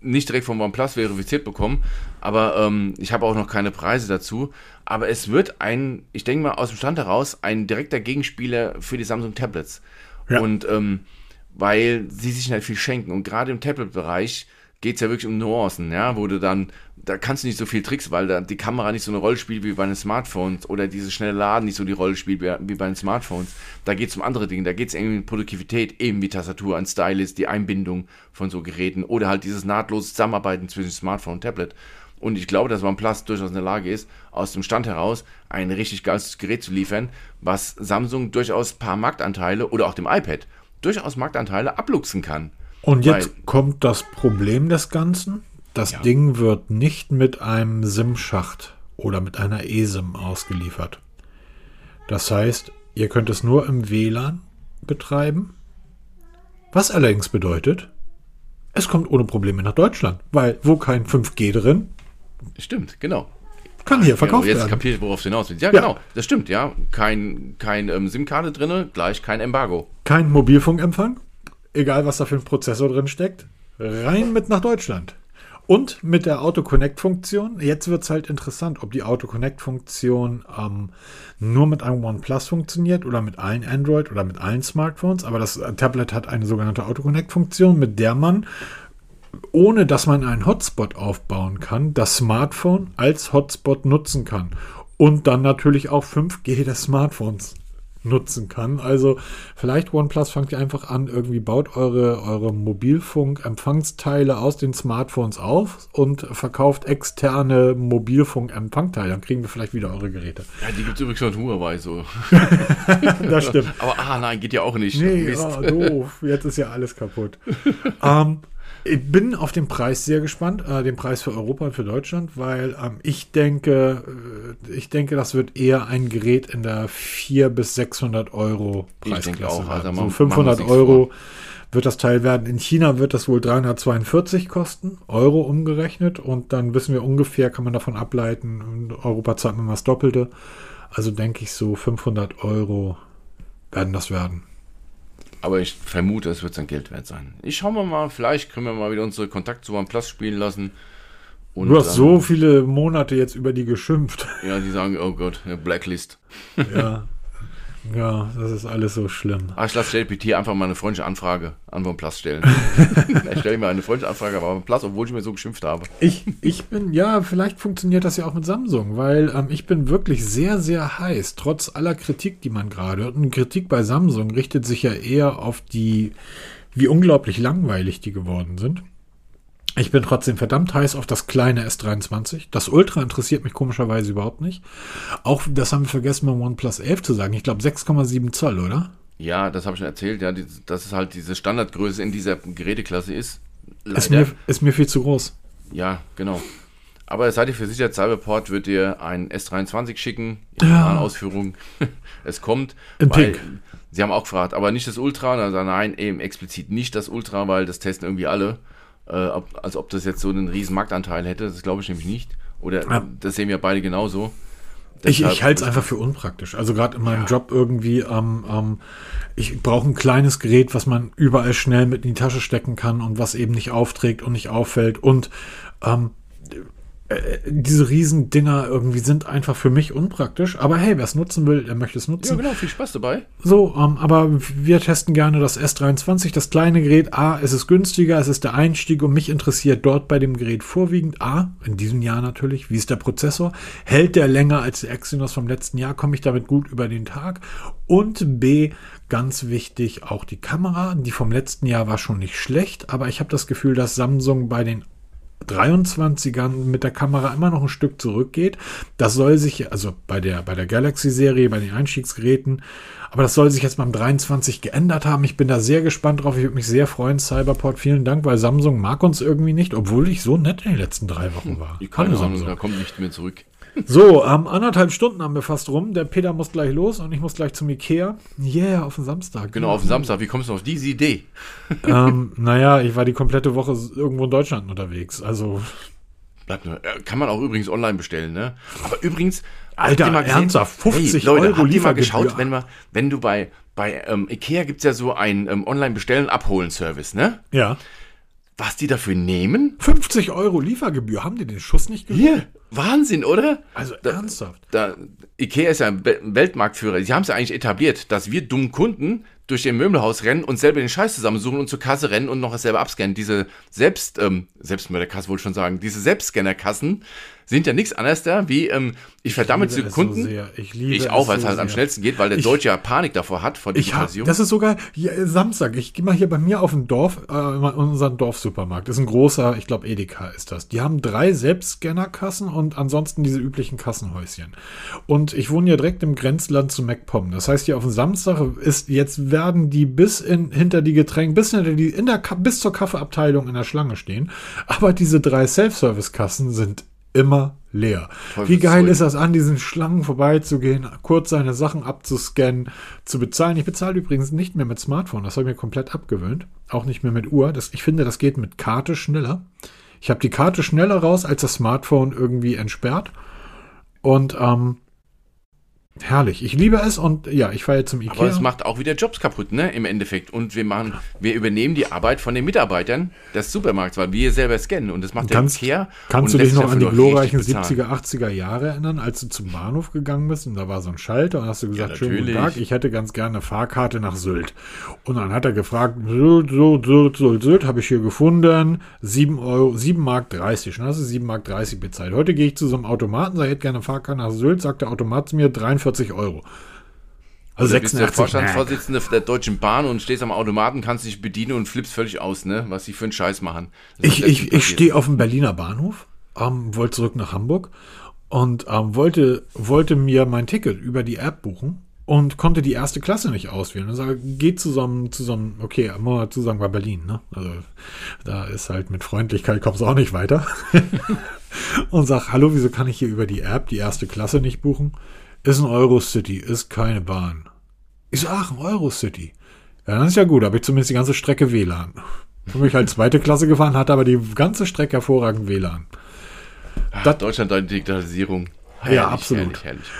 nicht direkt vom OnePlus verifiziert bekommen, aber ähm, ich habe auch noch keine Preise dazu. Aber es wird ein, ich denke mal aus dem Stand heraus, ein direkter Gegenspieler für die Samsung Tablets. Ja. Und ähm, weil sie sich halt viel schenken und gerade im Tablet-Bereich geht es ja wirklich um Nuancen, ja, wo du dann, da kannst du nicht so viel Tricks, weil da die Kamera nicht so eine Rolle spielt wie bei den Smartphones oder dieses schnelle Laden nicht so die Rolle spielt wie, bei den Smartphones. Da geht es um andere Dinge, da geht es irgendwie um Produktivität, eben wie Tastatur, ein Stylus, die Einbindung von so Geräten oder halt dieses nahtlose Zusammenarbeiten zwischen Smartphone und Tablet. Und ich glaube, dass OnePlus durchaus in der Lage ist, aus dem Stand heraus ein richtig geiles Gerät zu liefern, was Samsung durchaus ein paar Marktanteile oder auch dem iPad durchaus Marktanteile abluchsen kann. Und jetzt Weil- kommt das Problem des Ganzen. Das Ja. Ding wird nicht mit einem SIM-Schacht oder mit einer eSIM ausgeliefert. Das heißt, ihr könnt es nur im WLAN betreiben. Was allerdings bedeutet, es kommt ohne Probleme nach Deutschland, weil wo kein 5G drin, Stimmt, genau. kann hier verkauft genau, jetzt werden. kapiere ich, worauf du hinaus willst. Ja, Ja. genau, das stimmt, ja. Kein, kein ähm, SIM-Karte drinne, gleich kein Embargo. Kein Mobilfunkempfang, egal was da für ein Prozessor drin steckt, rein mit nach Deutschland. Und mit der Auto-Connect-Funktion, jetzt wird es halt interessant, ob die Auto-Connect-Funktion ähm, nur mit einem OnePlus funktioniert oder mit allen Android oder mit allen Smartphones. Aber das Tablet hat eine sogenannte Auto-Connect-Funktion, mit der man, ohne dass man einen Hotspot aufbauen kann, das Smartphone als Hotspot nutzen kann. Und dann natürlich auch 5G des Smartphones nutzen kann. Also vielleicht OnePlus fangt ihr einfach an, irgendwie baut eure, eure Mobilfunk-Empfangsteile aus den Smartphones auf und verkauft externe Mobilfunk-Empfangteile. Dann kriegen wir vielleicht wieder eure Geräte. Ja, die gibt es übrigens schon Huawei so. das stimmt. Aber ah nein, geht ja auch nicht. Nee, oh, doof. Jetzt ist ja alles kaputt. ähm, ich bin auf den Preis sehr gespannt, äh, den Preis für Europa und für Deutschland, weil ähm, ich denke, äh, ich denke, das wird eher ein Gerät in der 400 bis 600 Euro Preisklasse auch, also so 500 Euro wird das Teil werden. In China wird das wohl 342 kosten, Euro umgerechnet und dann wissen wir ungefähr, kann man davon ableiten, in Europa zahlt man das Doppelte. Also denke ich so 500 Euro werden das werden. Aber ich vermute, es wird sein Geld wert sein. Ich schaue mal, mal, vielleicht können wir mal wieder unsere Kontakt zu OnePlus spielen lassen. Und, du hast ähm, so viele Monate jetzt über die geschimpft. Ja, die sagen, oh Gott, Blacklist. Ja, ja, das ist alles so schlimm. Ach, ich lasse JPT einfach mal eine freundliche Anfrage an OnePlus stellen. ich stelle mir eine freundliche Anfrage an OnePlus, obwohl ich mir so geschimpft habe. Ich, ich bin, ja, vielleicht funktioniert das ja auch mit Samsung, weil ähm, ich bin wirklich sehr, sehr heiß, trotz aller Kritik, die man gerade hört. Und Kritik bei Samsung richtet sich ja eher auf die, wie unglaublich langweilig die geworden sind. Ich bin trotzdem verdammt heiß auf das kleine S23. Das Ultra interessiert mich komischerweise überhaupt nicht. Auch, das haben wir vergessen beim OnePlus 11 zu sagen. Ich glaube 6,7 Zoll, oder? Ja, das habe ich schon erzählt. Ja, die, dass es halt diese Standardgröße in dieser Geräteklasse ist. Ist mir, ist mir viel zu groß. Ja, genau. Aber seid ihr versichert, Cyberport wird dir ein S23 schicken. In ja. Ausführung. es kommt. In Pink. Sie haben auch gefragt, aber nicht das Ultra. Also nein, eben explizit nicht das Ultra, weil das testen irgendwie alle äh, ob, als ob das jetzt so einen riesen Marktanteil hätte. Das glaube ich nämlich nicht. Oder ja. das sehen wir beide genauso. ich, ich halte es einfach für unpraktisch. Also gerade in meinem ja. Job irgendwie, ähm, ähm, ich brauche ein kleines Gerät, was man überall schnell mit in die Tasche stecken kann und was eben nicht aufträgt und nicht auffällt. Und ähm, äh, diese riesen Dinger irgendwie sind einfach für mich unpraktisch. Aber hey, wer es nutzen will, der möchte es nutzen. Ja, genau, viel Spaß dabei. So, ähm, aber wir testen gerne das S23, das kleine Gerät. A, es ist günstiger, es ist der Einstieg und mich interessiert dort bei dem Gerät vorwiegend A, in diesem Jahr natürlich, wie ist der Prozessor? Hält der länger als der Exynos vom letzten Jahr? Komme ich damit gut über den Tag? Und B, ganz wichtig, auch die Kamera. Die vom letzten Jahr war schon nicht schlecht, aber ich habe das Gefühl, dass Samsung bei den 23ern mit der Kamera immer noch ein Stück zurückgeht. Das soll sich, also bei der, bei der Galaxy-Serie, bei den Einstiegsgeräten, aber das soll sich jetzt beim 23 geändert haben. Ich bin da sehr gespannt drauf. Ich würde mich sehr freuen. Cyberport, vielen Dank, weil Samsung mag uns irgendwie nicht, obwohl ich so nett in den letzten drei Wochen war. Die keine Ahnung, da kommt nicht mehr zurück. So, ähm, anderthalb Stunden haben wir fast rum. Der Peter muss gleich los und ich muss gleich zum Ikea. Yeah, auf den Samstag. Genau, auf den Samstag. Wie kommst du auf diese Idee? ähm, naja, ich war die komplette Woche irgendwo in Deutschland unterwegs. Also. Bleibt nur. Äh, kann man auch übrigens online bestellen, ne? Aber übrigens. Alter, mal ernsthaft, 50 hey, Leute, Euro habt ihr mal geschaut, wenn, man, wenn du bei, bei ähm, Ikea gibt es ja so einen ähm, Online-Bestellen-Abholen-Service, ne? Ja. Was die dafür nehmen? 50 Euro Liefergebühr. Haben die den Schuss nicht gehört? Hier, Wahnsinn, oder? Also da, ernsthaft. Da, Ikea ist ja ein Weltmarktführer. Sie haben es ja eigentlich etabliert, dass wir dummen Kunden durch den Möbelhaus rennen und selber den Scheiß zusammensuchen und zur Kasse rennen und noch selber abscannen. Diese Selbst, ähm, Selbstmörderkasse wollte ich schon sagen, diese Selbstscannerkassen sind ja nichts anderes da, wie ähm, ich verdamme zu Kunden. So ich liebe ich auch, weil es halt am schnellsten geht, weil der ich, Deutsche ja Panik davor hat vor Digitalisierung. das ist sogar hier, Samstag. Ich gehe mal hier bei mir auf ein Dorf, äh, unseren Dorfsupermarkt. Das ist ein großer, ich glaube Edeka ist das. Die haben drei Selbstscannerkassen und ansonsten diese üblichen Kassenhäuschen. Und ich wohne ja direkt im Grenzland zu MacPom. Das heißt, hier auf dem Samstag ist jetzt werden die bis in, hinter die Getränke, bis hinter die, in der, bis zur Kaffeeabteilung in der Schlange stehen. Aber diese drei Self-Service-Kassen sind immer leer. Wie geil ist das an, diesen Schlangen vorbeizugehen, kurz seine Sachen abzuscannen, zu bezahlen. Ich bezahle übrigens nicht mehr mit Smartphone, das habe ich mir komplett abgewöhnt. Auch nicht mehr mit Uhr. Das, ich finde, das geht mit Karte schneller. Ich habe die Karte schneller raus, als das Smartphone irgendwie entsperrt. Und ähm, Herrlich. Ich liebe es und ja, ich fahre jetzt zum Ikea. Aber es macht auch wieder Jobs kaputt, ne? Im Endeffekt. Und wir machen, wir übernehmen die Arbeit von den Mitarbeitern des Supermarkts, weil wir selber scannen und das macht kannst, der Ikea. Kannst du dich noch an die glorreichen 70er, 80er Jahre erinnern, als du zum Bahnhof gegangen bist und da war so ein Schalter und hast du gesagt, ja, schönen guten Tag, ich hätte ganz gerne eine Fahrkarte nach Sylt. Und dann hat er gefragt, Sylt, Sylt, Sylt, Sylt, Sylt, habe ich hier gefunden, 7 Euro, 7 Mark 30. Und hast du 7 Mark 30 bezahlt. Heute gehe ich zu so einem Automaten, sage, ich hätte gerne eine Fahrkarte nach Sylt, sagt der Automat zu mir 43 Euro. Also Du bist der 86. Vorstandsvorsitzende der Deutschen Bahn und stehst am Automaten, kannst dich bedienen und flippst völlig aus, ne? Was sie für einen Scheiß machen. Ich, ich, ich stehe auf dem Berliner Bahnhof, ähm, wollte zurück nach Hamburg und ähm, wollte, wollte mir mein Ticket über die App buchen und konnte die erste Klasse nicht auswählen. Und sage, geht zusammen, zusammen, okay, muss dazu sagen, war Berlin, ne? Also da ist halt mit Freundlichkeit kommst du auch nicht weiter. und sag, hallo, wieso kann ich hier über die App die erste Klasse nicht buchen? Ist ein Eurocity, ist keine Bahn. Ich so, ach, ein Eurocity. Ja, das ist ja gut, habe ich zumindest die ganze Strecke WLAN. Bin ich halt zweite Klasse gefahren, hatte aber die ganze Strecke hervorragend WLAN. Ah, Deutschland, deine Digitalisierung. Ja, absolut. Herrlich, herrlich.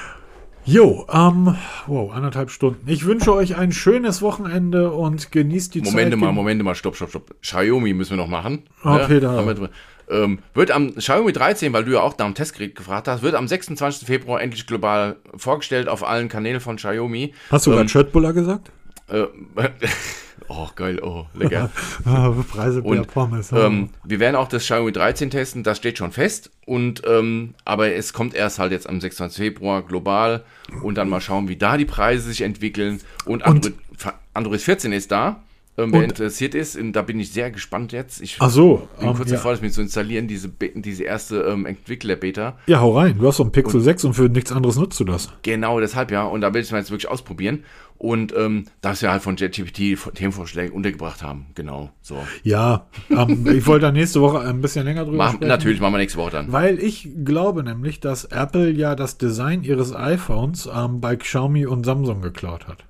Jo, ähm, wow, anderthalb Stunden. Ich wünsche euch ein schönes Wochenende und genießt die Momente Zeit. mal, Momente mal, stopp, stopp, stopp. Xiaomi müssen wir noch machen. Haben wir drin. Ähm, wird am Xiaomi 13, weil du ja auch nach dem Testgerät gefragt hast, wird am 26. Februar endlich global vorgestellt auf allen Kanälen von Xiaomi. Hast du ähm, gerade Shirtbuller gesagt? Äh, oh, geil, oh, lecker. Ah, Preise Und Pommes. ähm, wir werden auch das Xiaomi 13 testen, das steht schon fest. Und ähm, aber es kommt erst halt jetzt am 26. Februar global und dann mal schauen, wie da die Preise sich entwickeln. Und Android, Android 14 ist da. Ähm, wer Und- interessiert ist, und da bin ich sehr gespannt jetzt. Ich Ach so, bin ähm, kurz ja. davor, das mir zu installieren, diese, diese erste ähm, Entwickler-Beta. ja, hau rein. Du hast so ein Pixel 6 und für nichts anderes nutzt du das. Genau, deshalb ja. Und da will ich es mal jetzt wirklich ausprobieren. Und ähm, dass wir halt von JetGPT Themenvorschläge untergebracht haben. Genau, so. Ja, ähm, ich wollte da nächste Woche ein bisschen länger drüber Mach, sprechen. natürlich, machen wir nächste Woche dann. Weil ich glaube nämlich, dass Apple ja das Design ihres iPhones ähm, bei Xiaomi und Samsung geklaut hat.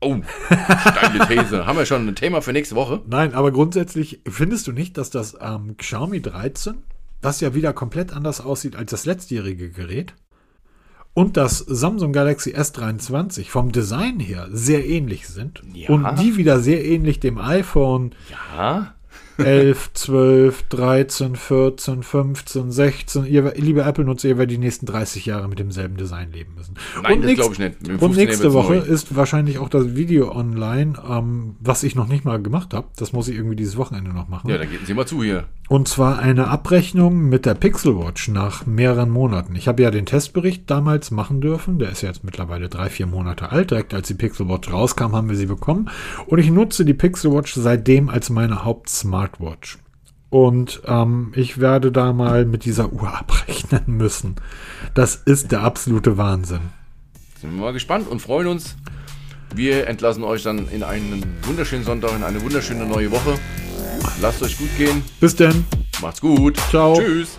Oh, steile These. Haben wir schon ein Thema für nächste Woche? Nein, aber grundsätzlich findest du nicht, dass das ähm, Xiaomi 13, was ja wieder komplett anders aussieht als das letztjährige Gerät, und das Samsung Galaxy S23 vom Design her sehr ähnlich sind Ja. und die wieder sehr ähnlich dem iPhone Ja. 11, 12, 13, 14, 15, 16. Ihr, liebe Apple-Nutzer, ihr werdet die nächsten 30 Jahre mit demselben Design leben müssen. Nein, das nächst- glaube ich nicht. Und 15 nächste Woche neu. ist wahrscheinlich auch das Video online, ähm, was ich noch nicht mal gemacht habe. Das muss ich irgendwie dieses Wochenende noch machen. Ja, dann geht Sie mal zu hier. Und zwar eine Abrechnung mit der Pixel Watch nach mehreren Monaten. Ich habe ja den Testbericht damals machen dürfen. Der ist ja jetzt mittlerweile drei, vier Monate alt. Direkt als die Pixel Watch rauskam, haben wir sie bekommen. Und ich nutze die Pixel Watch seitdem als meine Haupt-Smartwatch. Und ähm, ich werde da mal mit dieser Uhr abrechnen müssen. Das ist der absolute Wahnsinn. Sind wir mal gespannt und freuen uns. Wir entlassen euch dann in einen wunderschönen Sonntag, in eine wunderschöne neue Woche. Lasst euch gut gehen. Bis denn. Macht's gut. Ciao. Tschüss.